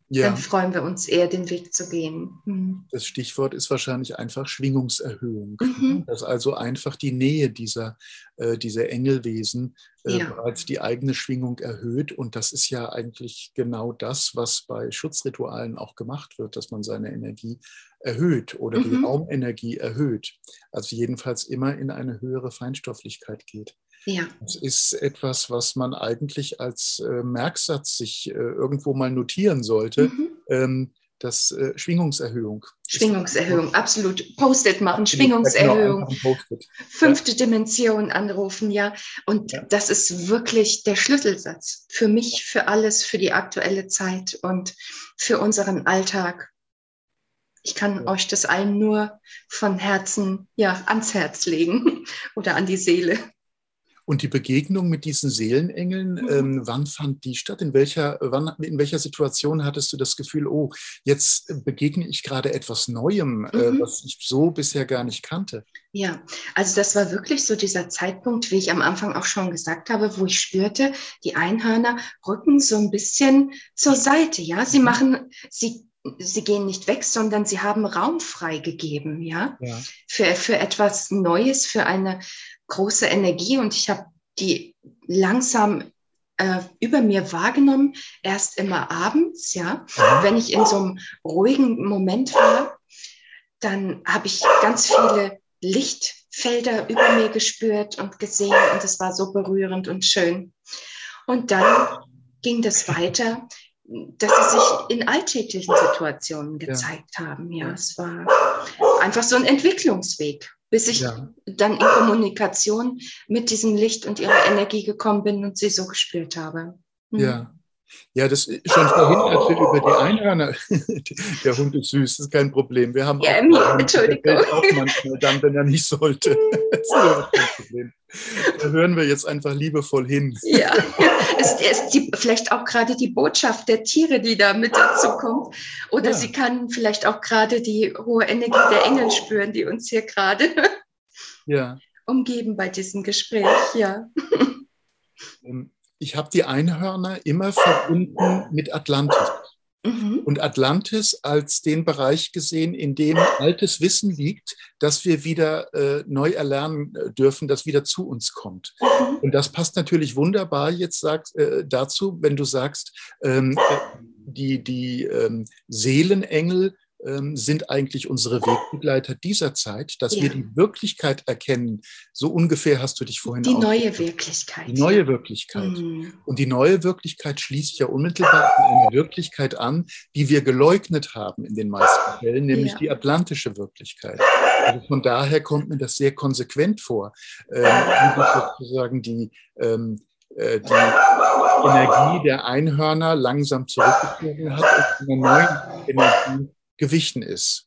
ja. dann freuen wir uns eher, den Weg zu gehen. Mhm. Das Stichwort ist wahrscheinlich einfach Schwingungserhöhung. Mhm. Dass also einfach die Nähe dieser, äh, dieser Engelwesen äh, ja. bereits die eigene Schwingung erhöht. Und das ist ja eigentlich genau das, was bei Schutzritualen auch gemacht wird, dass man seine Energie erhöht oder mhm. die Raumenergie erhöht. Also jedenfalls immer in eine höhere Feinstofflichkeit geht. Ja. Das ist etwas, was man eigentlich als äh, Merksatz sich äh, irgendwo mal notieren sollte. Mhm. Ähm, das äh, Schwingungserhöhung. Schwingungserhöhung, absolut. Post-it machen. Schwingungserhöhung. Ja, genau, Fünfte ja. Dimension anrufen, ja. Und ja. das ist wirklich der Schlüsselsatz für mich, für alles, für die aktuelle Zeit und für unseren Alltag. Ich kann euch das allen nur von Herzen, ja, ans Herz legen oder an die Seele. Und die Begegnung mit diesen Seelenengeln, mhm. ähm, wann fand die statt? In welcher, wann, in welcher Situation hattest du das Gefühl, oh, jetzt begegne ich gerade etwas Neuem, äh, mhm. äh, was ich so bisher gar nicht kannte? Ja, also das war wirklich so dieser Zeitpunkt, wie ich am Anfang auch schon gesagt habe, wo ich spürte, die Einhörner rücken so ein bisschen zur Seite. Ja, sie mhm. machen, sie sie gehen nicht weg, sondern sie haben Raum freigegeben, ja, ja. Für, für etwas Neues, für eine große Energie und ich habe die langsam äh, über mir wahrgenommen, erst immer abends, ja. Wenn ich in so einem ruhigen Moment war, dann habe ich ganz viele Lichtfelder über mir gespürt und gesehen und es war so berührend und schön. Und dann ging das weiter, dass sie sich in alltäglichen Situationen gezeigt ja. haben. Ja, es war einfach so ein Entwicklungsweg bis ich ja. dann in Kommunikation mit diesem Licht und ihrer Energie gekommen bin und sie so gespürt habe. Mhm. Ja. Ja, das ist schon vorhin, als wir über die Einhörner, der Hund ist süß, ist kein Problem. Wir haben ja, auch, Entschuldigung. auch manchmal dann, wenn er nicht sollte. das ist kein Problem. Da hören wir jetzt einfach liebevoll hin. Ja, es ist die, vielleicht auch gerade die Botschaft der Tiere, die da mit dazu kommt. Oder ja. sie kann vielleicht auch gerade die hohe Energie der Engel spüren, die uns hier gerade ja. umgeben bei diesem Gespräch. Ja. Ich habe die Einhörner immer verbunden mit Atlantis. Mhm. Und Atlantis als den Bereich gesehen, in dem altes Wissen liegt, das wir wieder äh, neu erlernen äh, dürfen, das wieder zu uns kommt. Mhm. Und das passt natürlich wunderbar jetzt sagt, äh, dazu, wenn du sagst, ähm, äh, die, die ähm, Seelenengel sind eigentlich unsere Wegbegleiter dieser Zeit, dass ja. wir die Wirklichkeit erkennen. So ungefähr hast du dich vorhin Die neue Wirklichkeit. Die neue Wirklichkeit. Mhm. Und die neue Wirklichkeit schließt ja unmittelbar an eine Wirklichkeit an, die wir geleugnet haben in den meisten Fällen, nämlich ja. die atlantische Wirklichkeit. Also von daher kommt mir das sehr konsequent vor, äh, wie sozusagen die ähm, äh, die Energie der Einhörner langsam zurückgezogen hat und eine neue Energie gewichen ist.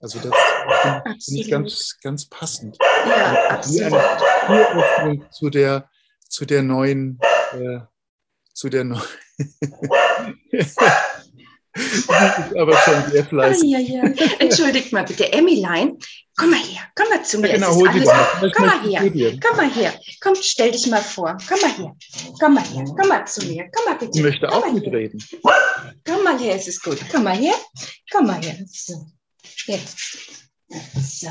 Also das finde ich ganz, ganz passend. Ja, absolut. Eine zu der, zu der neuen, äh, zu der neuen. aber schon sehr fleißig. Ja, ja. Entschuldigt mal bitte, Emilein, komm mal her, komm mal zu mir. Ja, genau, alles, komm mal her, komm mal her, komm, stell dich mal vor, komm mal her, komm mal her, komm mal zu mir, komm mal bitte. Ich möchte auch mitreden. Komm mal her, es ist gut, komm mal her, komm mal her. So, jetzt. So.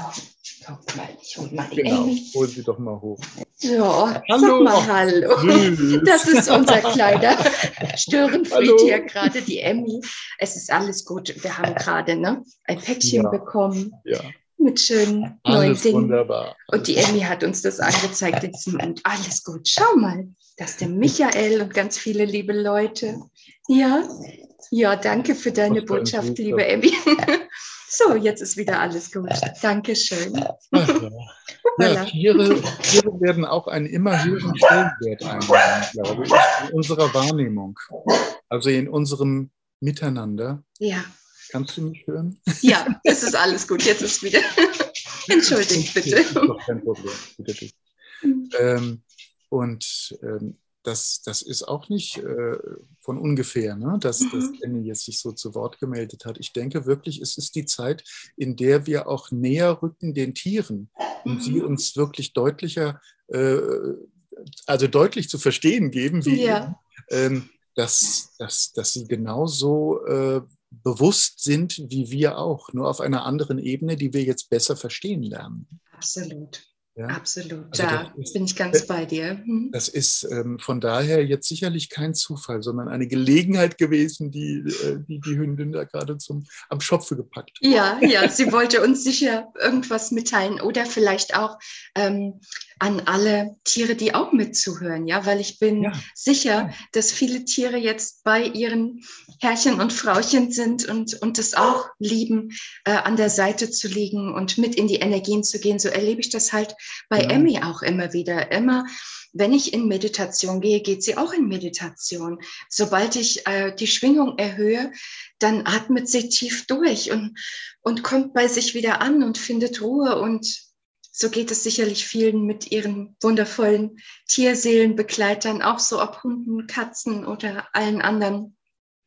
Guck mal, ich hol mal die Genau, Emmy. hol sie doch mal hoch. So, Hallo. sag mal Hallo. Süß. Das ist unser kleiner Störenfried hier gerade, die Emmy. Es ist alles gut. Wir haben gerade ne, ein Päckchen Ja. bekommen Ja, mit schönen neuen alles Dingen. wunderbar. Und die Emmy hat uns das angezeigt in diesem Moment. Alles gut. Schau mal, das ist der Michael und ganz viele liebe Leute. Ja, ja, danke für deine Botschaft, Süßer. liebe Emmy. So, jetzt ist wieder alles gut. Dankeschön. Ja. Tiere, Tiere werden auch einen immer höheren Stellenwert einnehmen, glaube ich, in unserer Wahrnehmung. Also in unserem Miteinander. Ja, Kannst du mich hören? ja, es ist alles gut. Jetzt ist wieder. Entschuldigt bitte. Ist doch kein Problem. Bitte dich. Ähm, und ähm, das, das ist auch nicht äh, von ungefähr, ne? dass, dass Mhm. Annie jetzt sich so zu Wort gemeldet hat. Ich denke wirklich, es ist die Zeit, in der wir auch näher rücken den Tieren und sie Mhm. uns wirklich deutlicher, äh, also deutlich zu verstehen geben, wie Ja. ähm, dass, dass, dass sie genauso äh, bewusst sind wie wir auch, nur auf einer anderen Ebene, die wir jetzt besser verstehen lernen. Absolut. Ja? Absolut. Also Da das ist- bin ich ganz bei dir. Mhm. Das ist ähm, von daher jetzt sicherlich kein Zufall, sondern eine Gelegenheit gewesen, die äh, die, die Hündin da gerade zum am Schopfe gepackt. Ja, ja, sie wollte uns sicher irgendwas mitteilen oder vielleicht auch ähm, an alle Tiere, die auch mitzuhören, ja, weil ich bin Ja. sicher, dass viele Tiere jetzt bei ihren Herrchen und Frauchen sind und, und es auch lieben, äh, an der Seite zu liegen und mit in die Energien zu gehen. So erlebe ich das halt bei Genau. Emmy auch immer wieder. Immer, wenn ich in Meditation gehe, geht sie auch in Meditation. Sobald ich äh, die Schwingung erhöhe, dann atmet sie tief durch und, und kommt bei sich wieder an und findet Ruhe. Und so geht es sicherlich vielen mit ihren wundervollen Tierseelenbegleitern, auch so ob Hunden, Katzen oder allen anderen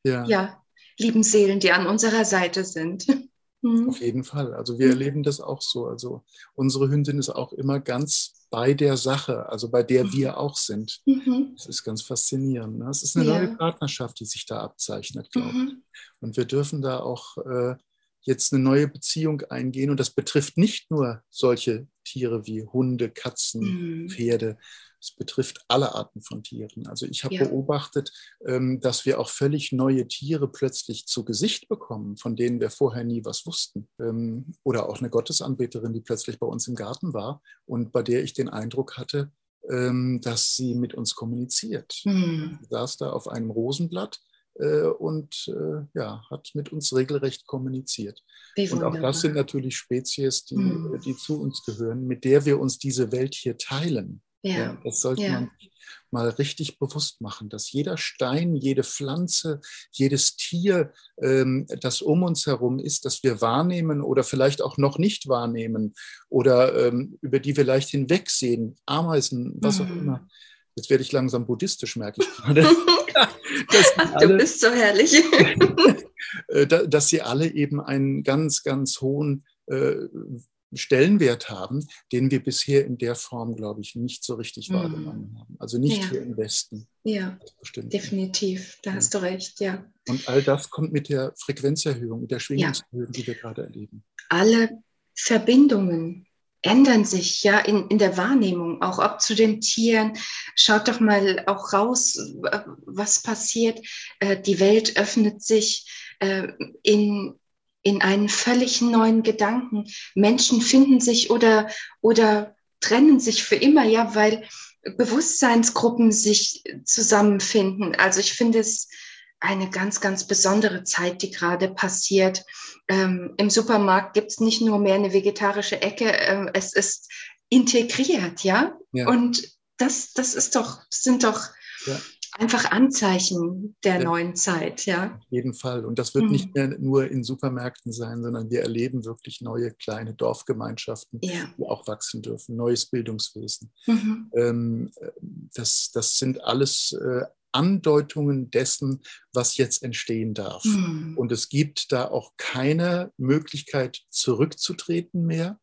Ja, ja, lieben Seelen, die an unserer Seite sind. Hm. auf jeden Fall. Also wir Mhm. erleben das auch so. Also unsere Hündin ist auch immer ganz bei der Sache, also bei der Mhm. wir auch sind. Mhm. Das ist ganz faszinierend. Ne? Es ist eine Ja. neue Partnerschaft, die sich da abzeichnet, glaube ich. Mhm. Und wir dürfen da auch äh, jetzt eine neue Beziehung eingehen. Und das betrifft nicht nur solche Tiere wie Hunde, Katzen, Mhm. Pferde. Es betrifft alle Arten von Tieren. Also ich habe Ja. beobachtet, ähm, dass wir auch völlig neue Tiere plötzlich zu Gesicht bekommen, von denen wir vorher nie was wussten. Ähm, Oder auch eine Gottesanbeterin, die plötzlich bei uns im Garten war und bei der ich den Eindruck hatte, ähm, dass sie mit uns kommuniziert. Mhm. Sie saß da auf einem Rosenblatt und äh, ja, hat mit uns regelrecht kommuniziert. Und auch das sind natürlich Spezies, die, Mhm. die zu uns gehören, mit der wir uns diese Welt hier teilen. Ja, Ja, das sollte ja. man mal richtig bewusst machen, dass jeder Stein, jede Pflanze, jedes Tier, ähm, das um uns herum ist, das wir wahrnehmen oder vielleicht auch noch nicht wahrnehmen oder ähm, über die wir leicht hinwegsehen, Ameisen, was auch Mhm. immer. Jetzt werde ich langsam buddhistisch, merke ich gerade. Ach, du alle, bist so herrlich. äh, da- dass sie alle eben einen ganz, ganz hohen äh, Stellenwert haben, den wir bisher in der Form, glaube ich, nicht so richtig Mhm. wahrgenommen haben. Also nicht Ja. hier im Westen. ja, Bestimmt. definitiv. Da Ja. hast du recht, ja. Und all das kommt mit der Frequenzerhöhung, mit der Schwingungserhöhung, die wir gerade erleben. alle Verbindungen ändern sich ja in, in der Wahrnehmung, auch ob zu den Tieren. Schaut doch mal auch raus, äh, was passiert. Äh, Die Welt öffnet sich äh, in, in einen völlig neuen Gedanken. Menschen finden sich oder, oder trennen sich für immer, ja, weil Bewusstseinsgruppen sich zusammenfinden. Also ich finde es eine ganz, ganz besondere Zeit, die gerade passiert. Ähm, Im Supermarkt gibt es nicht nur mehr eine vegetarische Ecke, ähm, es ist integriert, ja. Ja. Und das, das ist doch, sind doch Ja. einfach Anzeichen der Ja. neuen Zeit, ja. Auf jeden Fall. Und das wird Mhm. nicht mehr nur in Supermärkten sein, sondern wir erleben wirklich neue kleine Dorfgemeinschaften, die auch wachsen dürfen, neues Bildungswesen. Mhm. Ähm, äh, das, das sind alles äh, Andeutungen dessen, was jetzt entstehen darf. Mhm. Und es gibt da auch keine Möglichkeit zurückzutreten mehr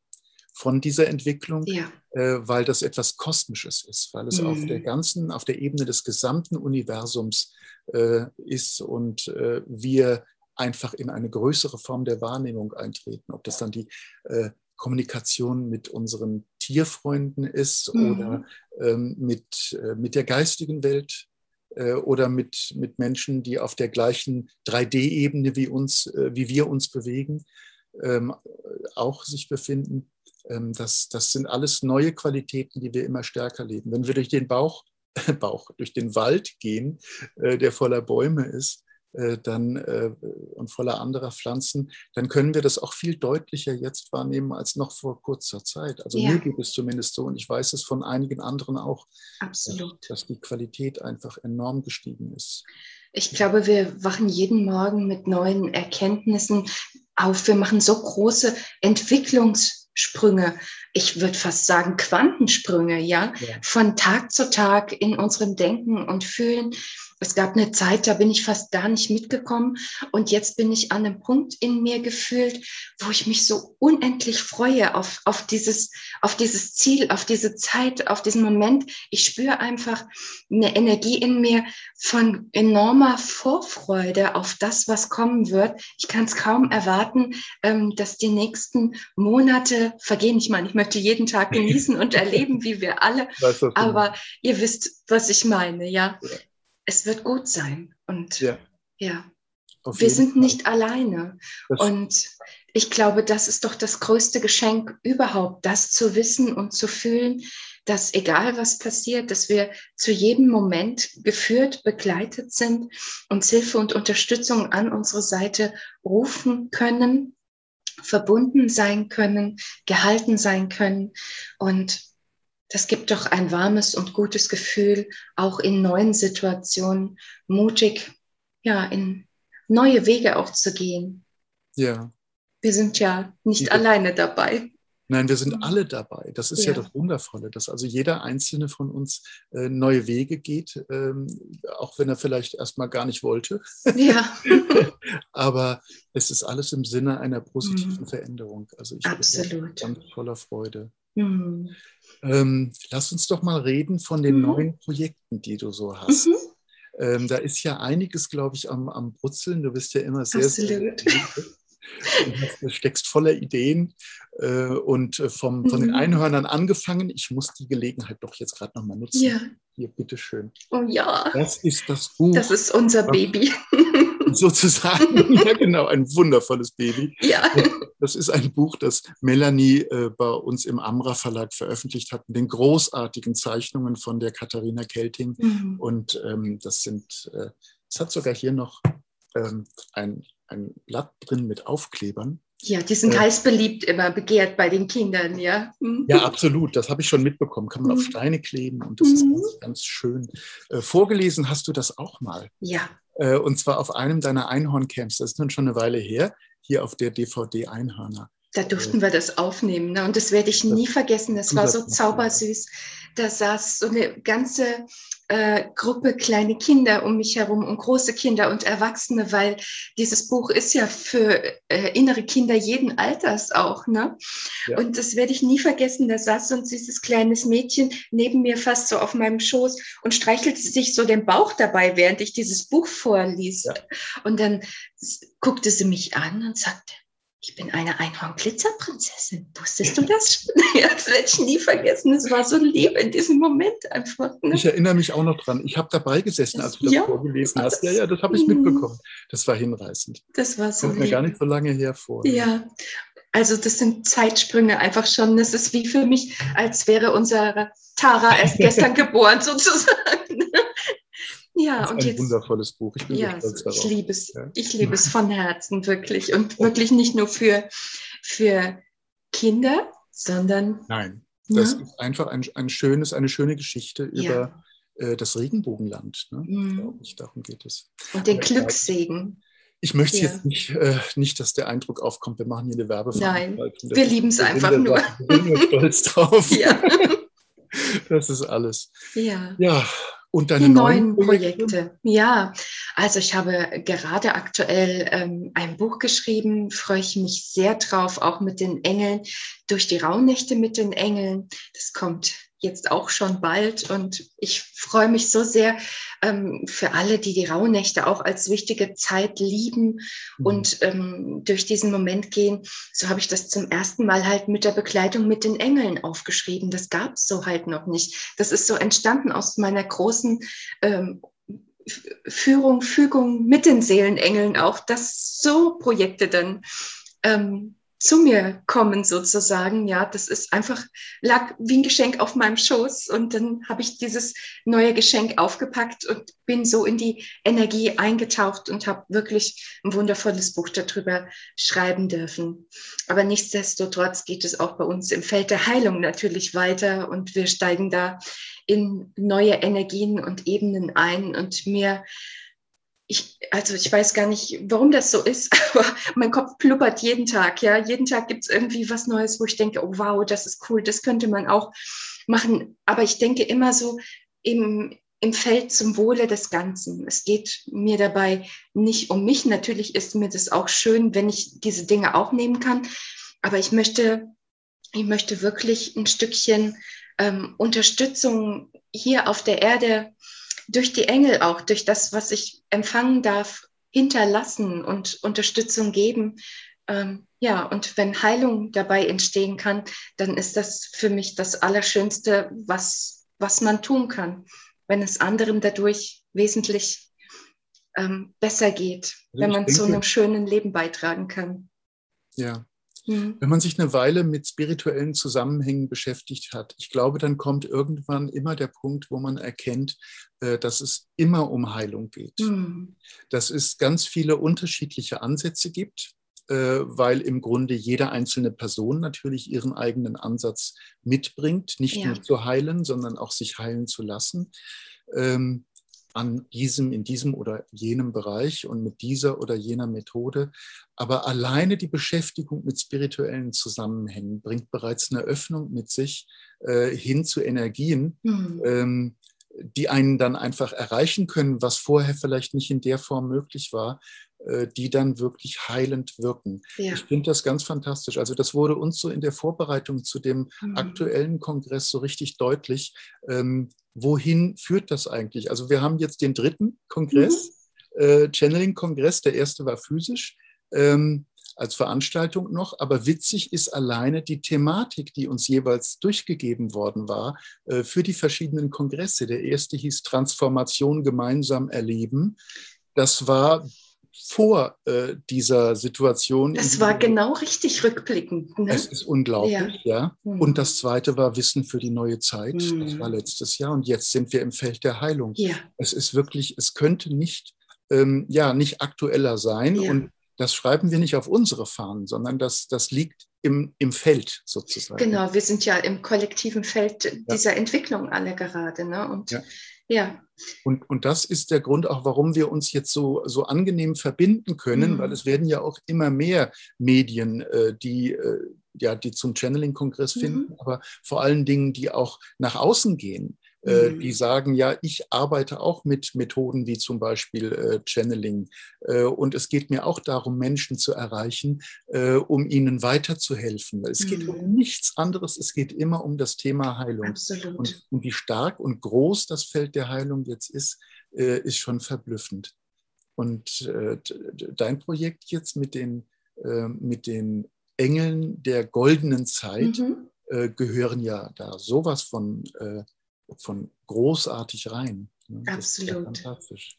von dieser Entwicklung, Ja. äh, weil das etwas Kosmisches ist, weil es Mhm. auf der ganzen, auf der Ebene des gesamten Universums äh, ist und äh, wir einfach in eine größere Form der Wahrnehmung eintreten. Ob das dann die äh, Kommunikation mit unseren Tierfreunden ist mhm. oder ähm, mit, äh, mit der geistigen Welt oder mit, mit Menschen, die auf der gleichen 3D-Ebene wie uns, äh, wie wir uns bewegen, ähm, auch sich befinden. Ähm, das, das sind alles neue Qualitäten, die wir immer stärker leben. Wenn wir durch den Bauch, Bauch durch den Wald gehen, äh, der voller Bäume ist, äh, dann, äh, und voller anderer Pflanzen, dann können wir das auch viel deutlicher jetzt wahrnehmen als noch vor kurzer Zeit. Also ja. mir geht es zumindest so und ich weiß es von einigen anderen auch, Absolut. dass die Qualität einfach enorm gestiegen ist. Ich glaube, wir wachen jeden Morgen mit neuen Erkenntnissen auf. Wir machen so große Entwicklungssprünge. Ich würde fast sagen Quantensprünge, ja? ja, von Tag zu Tag in unserem Denken und Fühlen es gab eine Zeit, da bin ich fast gar nicht mitgekommen. Und jetzt bin ich an einem Punkt in mir gefühlt, wo ich mich so unendlich freue auf, auf, dieses, auf dieses Ziel, auf diese Zeit, auf diesen Moment. Ich spüre einfach eine Energie in mir von enormer Vorfreude auf das, was kommen wird. Ich kann es kaum erwarten, ähm, dass die nächsten Monate vergehen. Ich meine, ich möchte jeden Tag genießen und erleben, wie wir alle. Aber ihr wisst, was ich meine, ja. Es wird gut sein. Und ja, ja. wir sind Fall. nicht alleine. Das und ich glaube, das ist doch das größte Geschenk überhaupt, das zu wissen und zu fühlen, dass egal was passiert, dass wir zu jedem Moment geführt, begleitet sind, und Hilfe und Unterstützung an unsere Seite rufen können, verbunden sein können, gehalten sein können. Und das gibt doch ein warmes und gutes Gefühl, auch in neuen Situationen mutig, ja, in neue Wege auch zu gehen. Ja. Wir sind ja nicht ja. alleine dabei. Nein, wir sind alle dabei. Das ist ja, ja das Wundervolle, dass also jeder einzelne von uns äh, neue Wege geht, ähm, auch wenn er vielleicht erstmal gar nicht wollte. Ja. Aber es ist alles im Sinne einer positiven mhm. Veränderung. Also ich Absolut. bin ganz voller Freude. Mhm. Ähm, lass uns doch mal reden von den mhm. neuen Projekten, die du so hast. Mhm. Ähm, da ist ja einiges, glaube ich, am, am Brutzeln. Du bist ja immer sehr, Absolut. sehr du steckst voller Ideen äh, und äh, vom, von den mhm. Einhörnern angefangen. Ich muss die Gelegenheit doch jetzt gerade nochmal nutzen. Ja. Hier, bitteschön. Oh ja. Das ist das Buch. Das ist unser Baby. Sozusagen. ja, genau, ein wundervolles Baby. Ja. Das ist ein Buch, das Melanie äh, bei uns im Amra Verlag veröffentlicht hat, mit den großartigen Zeichnungen von der Katharina Kelting. Mhm. Und ähm, das sind, äh, es hat sogar hier noch ähm, ein, ein Blatt drin mit Aufklebern. Ja, die sind äh, heiß beliebt, immer begehrt bei den Kindern, ja. Mhm. Ja, absolut. Das habe ich schon mitbekommen. Kann man mhm. auf Steine kleben und das mhm. ist ganz, ganz schön. Äh, vorgelesen hast du das auch mal. Ja. Äh, und zwar auf einem deiner Einhorncamps. Das ist nun schon eine Weile her hier auf der DVD Einhörner. Da durften wir das aufnehmen. Ne? Und das werde ich nie vergessen. Das war so zaubersüß. Da saß so eine ganze äh, Gruppe kleine Kinder um mich herum und große Kinder und Erwachsene, weil dieses Buch ist ja für äh, innere Kinder jeden Alters auch. Ne? Ja. Und das werde ich nie vergessen. Da saß so ein süßes kleines Mädchen neben mir fast so auf meinem Schoß und streichelte sich so den Bauch dabei, während ich dieses Buch vorlies. Ja. Und dann guckte sie mich an und sagte, ich bin eine Einhorn-Glitzerprinzessin. Wusstest du das? ja, das werde ich nie vergessen. Es war so lieb in diesem Moment einfach. Ne? Ich erinnere mich auch noch dran. Ich habe dabei gesessen, als du das ja, vorgelesen hast. Ja, ja, das habe ich mhm. mitbekommen. Das war hinreißend. Das war so Kommt mir gar nicht so lange hervor. Ja, also das sind Zeitsprünge einfach schon. Das ist wie für mich, als wäre unsere Tara erst gestern geboren sozusagen. Ja, das ist und ein jetzt, wundervolles Buch. Ich bin ja, stolz darauf. Ich liebe es. Ja. Ich liebe es von Herzen, wirklich. Und wirklich nicht nur für, für Kinder, sondern. Nein, das ja. ist einfach ein, ein schönes, eine schöne Geschichte über äh, das Regenbogenland. Ne? Mhm. Ich, darum geht es. Und den Glückssegen. Ich möchte ja. jetzt nicht, äh, nicht, dass der Eindruck aufkommt, wir machen hier eine Werbeveranstaltung. Nein, wir lieben es einfach nur. Ich bin nur stolz drauf. Ja. Das ist alles. Ja. Ja, und deine die neuen, neuen Projekte? Projekte? Ja, also ich habe gerade aktuell ähm, ein Buch geschrieben, freue ich mich sehr drauf, auch mit den Engeln, durch die Rauhnächte mit den Engeln. Das kommt jetzt auch schon bald. Und ich freue mich so sehr ähm, für alle, die die Rauhnächte auch als wichtige Zeit lieben mhm. und ähm, durch diesen Moment gehen. So habe ich das zum ersten Mal halt mit der Begleitung mit den Engeln aufgeschrieben. Das gab es so halt noch nicht. Das ist so entstanden aus meiner großen ähm, Führung, Fügung mit den Seelenengeln auch, dass so Projekte dann ähm, zu mir kommen sozusagen. Ja, das ist einfach, lag wie ein Geschenk auf meinem Schoß und dann habe ich dieses neue Geschenk aufgepackt und bin so in die Energie eingetaucht und habe wirklich ein wundervolles Buch darüber schreiben dürfen. Aber nichtsdestotrotz geht es auch bei uns im Feld der Heilung natürlich weiter und wir steigen da in neue Energien und Ebenen ein und mir ich, also ich weiß gar nicht, warum das so ist, aber mein Kopf pluppert jeden Tag. Ja, jeden Tag gibt es irgendwie was Neues, wo ich denke, oh wow, das ist cool, das könnte man auch machen. Aber ich denke immer so im, im Feld zum Wohle des Ganzen. Es geht mir dabei nicht um mich. Natürlich ist mir das auch schön, wenn ich diese Dinge auch nehmen kann. Aber ich möchte, ich möchte wirklich ein Stückchen ähm, Unterstützung hier auf der Erde durch die Engel auch, durch das, was ich empfangen darf, hinterlassen und Unterstützung geben. Ähm, ja, und wenn Heilung dabei entstehen kann, dann ist das für mich das Allerschönste, was, was man tun kann, wenn es anderen dadurch wesentlich ähm, besser geht, also wenn man denke, zu einem schönen Leben beitragen kann. Ja, Mhm. Wenn man sich eine Weile mit spirituellen Zusammenhängen beschäftigt hat, ich glaube, dann kommt irgendwann immer der Punkt, wo man erkennt, äh, dass es immer um Heilung geht. Mhm. Dass es ganz viele unterschiedliche Ansätze gibt, äh, weil im Grunde jede einzelne Person natürlich ihren eigenen Ansatz mitbringt, nicht ja. nur zu heilen, sondern auch sich heilen zu lassen. Ähm, an diesem, in diesem oder jenem Bereich und mit dieser oder jener Methode. Aber alleine die Beschäftigung mit spirituellen Zusammenhängen bringt bereits eine Öffnung mit sich äh, hin zu Energien, mhm. ähm, die einen dann einfach erreichen können, was vorher vielleicht nicht in der Form möglich war, äh, die dann wirklich heilend wirken. Ja. Ich finde das ganz fantastisch. Also das wurde uns so in der Vorbereitung zu dem mhm. aktuellen Kongress so richtig deutlich. Ähm, wohin führt das eigentlich? Also wir haben jetzt den dritten Kongress, mhm. äh, Channeling-Kongress. Der erste war physisch. Ähm, als Veranstaltung noch. Aber witzig ist alleine die Thematik, die uns jeweils durchgegeben worden war äh, für die verschiedenen Kongresse. Der erste hieß Transformation gemeinsam erleben. Das war vor äh, dieser Situation. Das war genau richtig rückblickend. Ne? Es ist unglaublich, ja. ja. Mhm. Und das zweite war Wissen für die neue Zeit. Mhm. Das war letztes Jahr. Und jetzt sind wir im Feld der Heilung. Ja. Es ist wirklich, es könnte nicht, ähm, ja, nicht aktueller sein. Ja. Und das schreiben wir nicht auf unsere Fahnen, sondern das, das liegt im, im Feld sozusagen. Genau, wir sind ja im kollektiven Feld dieser Entwicklung alle gerade. Ne? Und ja. Und, und das ist der Grund auch, warum wir uns jetzt so, so angenehm verbinden können, mhm. weil es werden ja auch immer mehr Medien, äh, die, äh, ja, die zum Channeling-Kongress mhm. finden, aber vor allen Dingen, die auch nach außen gehen. Äh, mhm. die sagen, ja, ich arbeite auch mit Methoden wie zum Beispiel äh, Channeling. Äh, und es geht mir auch darum, Menschen zu erreichen, um ihnen weiterzuhelfen. Es mhm. geht um mhm. nichts anderes, es geht immer um das Thema Heilung. Absolut. Und, und wie stark und groß das Feld der Heilung jetzt ist, ist schon verblüffend. Und dein Projekt jetzt mit den, mit den Engeln der goldenen Zeit mhm. gehören ja da sowas von von großartig rein. Ne? Absolut. fantastisch.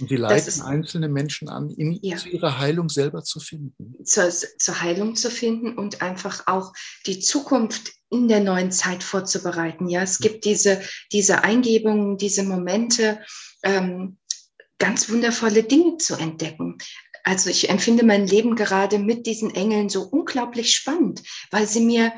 Und die leiten ist, einzelne Menschen an, in, ja. zu ihrer Heilung selber zu finden. Zur, zur Heilung zu finden und einfach auch die Zukunft in der neuen Zeit vorzubereiten. Ja, es gibt diese, diese Eingebungen, diese Momente, ähm, ganz wundervolle Dinge zu entdecken. Also ich empfinde mein Leben gerade mit diesen Engeln so unglaublich spannend, weil sie mir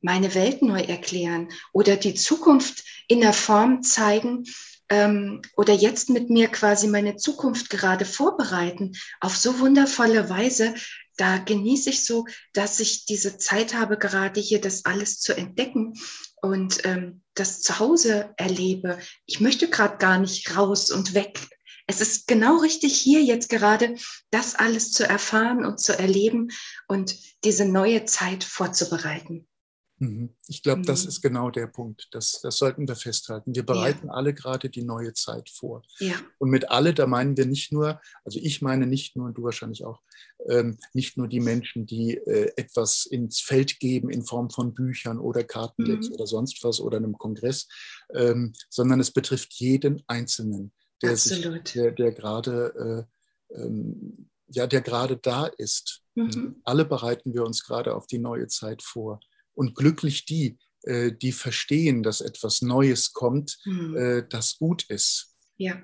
meine Welt neu erklären oder die Zukunft in der Form zeigen ähm, oder jetzt mit mir quasi meine Zukunft gerade vorbereiten auf so wundervolle Weise. Da genieße ich so, dass ich diese Zeit habe, gerade hier das alles zu entdecken und ähm, das zu Hause erlebe. Ich möchte gerade gar nicht raus und weg. Es ist genau richtig hier jetzt gerade, das alles zu erfahren und zu erleben und diese neue Zeit vorzubereiten. Mhm. Ich glaube, das mhm. ist genau der Punkt. Das, das sollten wir festhalten. Wir bereiten ja. alle gerade die neue Zeit vor. Ja. Und mit alle, da meinen wir nicht nur, also ich meine nicht nur, und du wahrscheinlich auch, ähm, nicht nur die Menschen, die äh, etwas ins Feld geben in Form von Büchern oder Kartendecks mhm. oder sonst was oder einem Kongress, ähm, sondern es betrifft jeden Einzelnen, der, sich, der, der gerade äh, ähm, ja, der gerade da ist. Mhm. Alle bereiten wir uns gerade auf die neue Zeit vor und glücklich die, äh, die verstehen, dass etwas Neues kommt, mhm. Äh, das gut ist. Ja,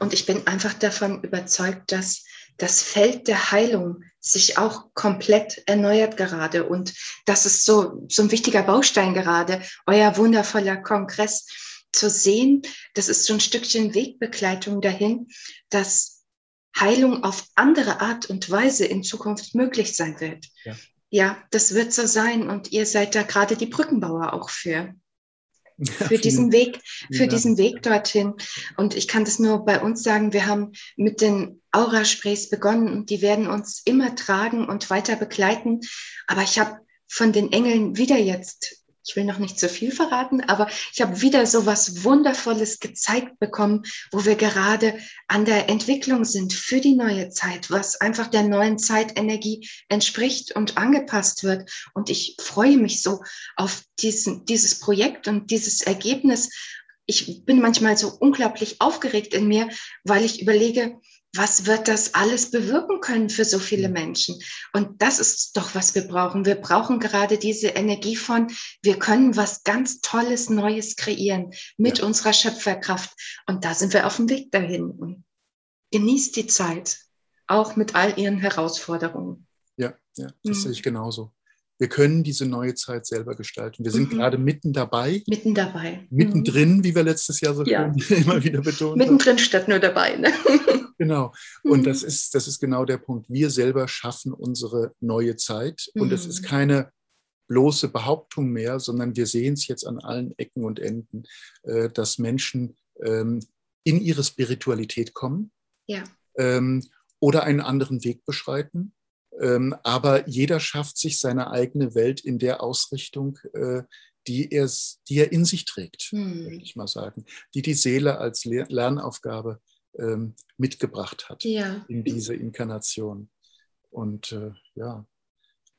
und ich bin einfach davon überzeugt, dass das Feld der Heilung sich auch komplett erneuert gerade. Und das ist so, so ein wichtiger Baustein gerade, euer wundervoller Kongress zu sehen. Das ist so ein Stückchen Wegbegleitung dahin, dass Heilung auf andere Art und Weise in Zukunft möglich sein wird. Ja. Ja, das wird so sein. Und ihr seid da gerade die Brückenbauer auch für. Für diesen Weg, für diesen Weg dorthin. Und ich kann das nur bei uns sagen, wir haben mit den Aura-Sprays begonnen und die werden uns immer tragen und weiter begleiten. Aber ich habe von den Engeln wieder jetzt ich will noch nicht zu viel verraten, aber ich habe wieder so was Wundervolles gezeigt bekommen, wo wir gerade an der Entwicklung sind für die neue Zeit, was einfach der neuen Zeitenergie entspricht und angepasst wird. Und ich freue mich so auf diesen, dieses Projekt und dieses Ergebnis. Ich bin manchmal so unglaublich aufgeregt in mir, weil ich überlege, was wird das alles bewirken können für so viele mhm. Menschen? Und das ist doch, was wir brauchen. Wir brauchen gerade diese Energie von, wir können was ganz Tolles, Neues kreieren mit ja. unserer Schöpferkraft. Und da sind wir auf dem Weg dahin. Und genießt die Zeit, auch mit all ihren Herausforderungen. Ja, ja, das mhm. sehe ich genauso. Wir können diese neue Zeit selber gestalten. Wir sind mhm. gerade mitten dabei. Mitten dabei. Mittendrin, mhm. wie wir letztes Jahr so ja. immer wieder betont Mittendrin haben. statt nur dabei. Ne? Genau. Und mhm. das, ist, das ist genau der Punkt. Wir selber schaffen unsere neue Zeit. Und es ist mhm. keine bloße Behauptung mehr, sondern wir sehen es jetzt an allen Ecken und Enden, äh, dass Menschen ähm, in ihre Spiritualität kommen ja. ähm, oder einen anderen Weg beschreiten. Ähm, aber jeder schafft sich seine eigene Welt in der Ausrichtung, äh, die, er, die er in sich trägt, hm. würde ich mal sagen, die die Seele als Lernaufgabe ähm, mitgebracht hat ja. in diese Inkarnation. Und äh, ja,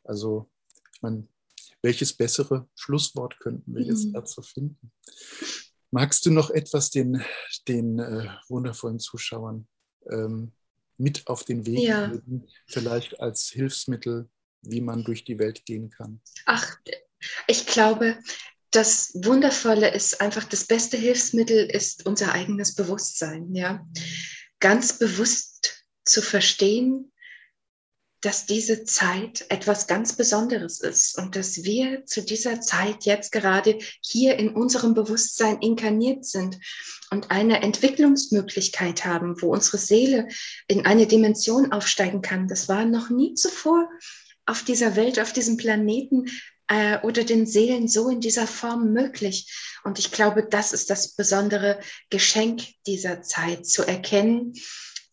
also, ich meine, welches bessere Schlusswort könnten wir jetzt mhm. dazu finden? Magst du noch etwas den, den äh, wundervollen Zuschauern ähm, mit auf den Weg ja. geben, vielleicht als Hilfsmittel, wie man durch die Welt gehen kann? Ach, ich glaube, das Wundervolle ist einfach, das beste Hilfsmittel ist unser eigenes Bewusstsein. Ja? Ganz bewusst zu verstehen, dass diese Zeit etwas ganz Besonderes ist und dass wir zu dieser Zeit jetzt gerade hier in unserem Bewusstsein inkarniert sind und eine Entwicklungsmöglichkeit haben, wo unsere Seele in eine Dimension aufsteigen kann. Das war noch nie zuvor auf dieser Welt, auf diesem Planeten äh, oder den Seelen so in dieser Form möglich. Und ich glaube, das ist das besondere Geschenk dieser Zeit, zu erkennen,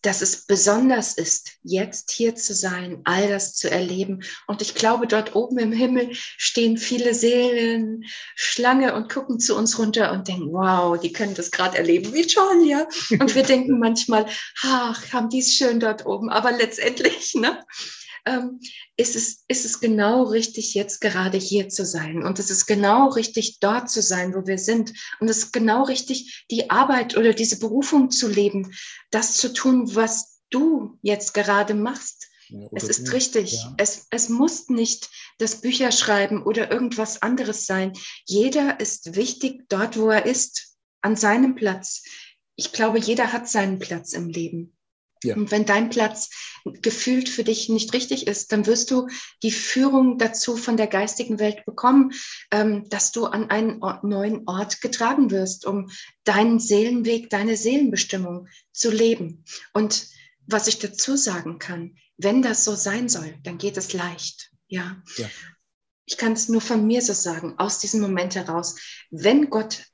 dass es besonders ist, jetzt hier zu sein, all das zu erleben. Und ich glaube, dort oben im Himmel stehen viele Seelen, Schlange und gucken zu uns runter und denken, wow, die können das gerade erleben, wie toll, ja. Und wir denken manchmal, ach, haben die es schön dort oben. Aber letztendlich, ne, ähm, ist, es, ist es genau richtig, jetzt gerade hier zu sein. Und es ist genau richtig, dort zu sein, wo wir sind. Und es ist genau richtig, die Arbeit oder diese Berufung zu leben, das zu tun, was du jetzt gerade machst. Ja, es ist richtig. Ja. Es, es muss nicht das Bücherschreiben oder irgendwas anderes sein. Jeder ist wichtig dort, wo er ist, an seinem Platz. Ich glaube, jeder hat seinen Platz im Leben. Ja. Und wenn dein Platz gefühlt für dich nicht richtig ist, dann wirst du die Führung dazu von der geistigen Welt bekommen, ähm, dass du an einen neuen Ort getragen wirst, um deinen Seelenweg, deine Seelenbestimmung zu leben. Und was ich dazu sagen kann, wenn das so sein soll, dann geht es leicht. Ja. ja. Ich kann es nur von mir so sagen, aus diesem Moment heraus, wenn Gott,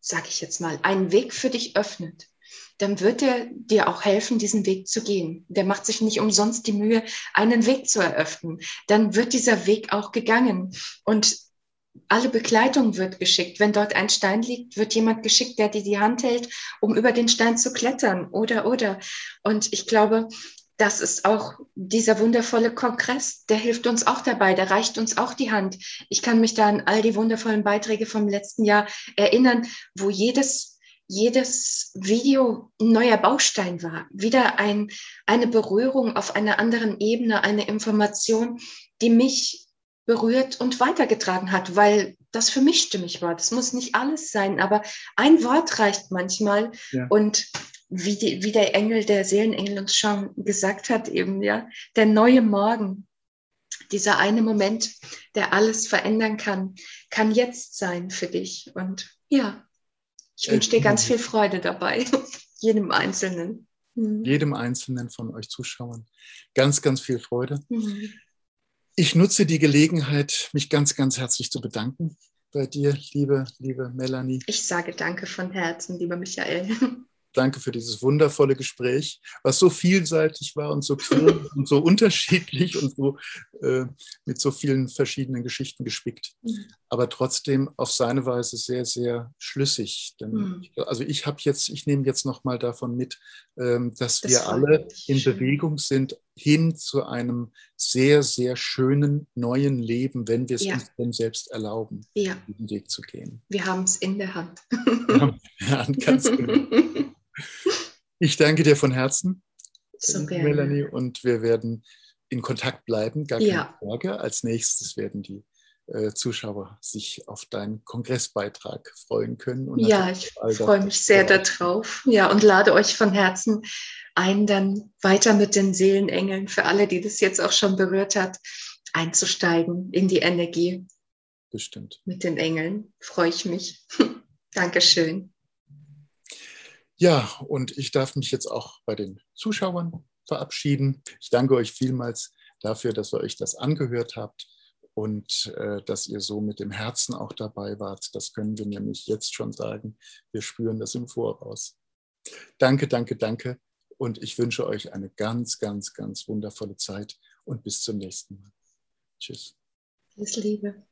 sage ich jetzt mal, einen Weg für dich öffnet, dann wird er dir auch helfen, diesen Weg zu gehen. Der macht sich nicht umsonst die Mühe, einen Weg zu eröffnen. Dann wird dieser Weg auch gegangen. Und alle Begleitung wird geschickt. Wenn dort ein Stein liegt, wird jemand geschickt, der dir die Hand hält, um über den Stein zu klettern. Oder, oder. Und ich glaube, das ist auch dieser wundervolle Kongress, der hilft uns auch dabei, der reicht uns auch die Hand. Ich kann mich da an all die wundervollen Beiträge vom letzten Jahr erinnern, wo jedes, jedes Video ein neuer Baustein war. Wieder ein, eine Berührung auf einer anderen Ebene, eine Information, die mich berührt und weitergetragen hat, weil das für mich stimmig war. Das muss nicht alles sein, aber ein Wort reicht manchmal. Ja. Und wie, die, wie der Engel, der Seelenengel uns schon gesagt hat, eben, ja, der neue Morgen, dieser eine Moment, der alles verändern kann, kann jetzt sein für dich. Und ja, ich wünsche dir ganz viel Freude dabei, jedem Einzelnen. Mhm. Jedem Einzelnen von euch Zuschauern. Ganz, ganz viel Freude. Mhm. Ich nutze die Gelegenheit, mich ganz, ganz herzlich zu bedanken bei dir, liebe, liebe Melanie. Ich sage danke von Herzen, lieber Michael. Danke für dieses wundervolle Gespräch, was so vielseitig war und so cool und so unterschiedlich und so äh, mit so vielen verschiedenen Geschichten gespickt, mhm. aber trotzdem auf seine Weise sehr, sehr schlüssig. Denn mhm. also ich habe jetzt, ich nehme jetzt noch mal davon mit, ähm, dass das wir alle in schön. Bewegung sind hin zu einem sehr, sehr schönen neuen Leben, wenn wir es ja. uns denn selbst erlauben, ja. diesen Weg zu gehen. Wir haben es in der Hand. Wir haben es in der Hand, ganz genau. Ich danke dir von Herzen, so Melanie, und wir werden in Kontakt bleiben, gar keine ja. Frage. Als nächstes werden die Zuschauer sich auf deinen Kongressbeitrag freuen können. ja, ich freue mich sehr darauf. Ja, und lade euch von Herzen ein, dann weiter mit den Seelenengeln, für alle, die das jetzt auch schon berührt hat, einzusteigen in die Energie. Bestimmt. Mit den Engeln freue ich mich. Dankeschön. Ja, und ich darf mich jetzt auch bei den Zuschauern verabschieden. Ich danke euch vielmals dafür, dass ihr euch das angehört habt und äh, dass ihr so mit dem Herzen auch dabei wart. Das können wir nämlich jetzt schon sagen. Wir spüren das im Voraus. Danke, danke, danke. Und ich wünsche euch eine ganz, ganz, ganz wundervolle Zeit und bis zum nächsten Mal. Tschüss. Bis Liebe.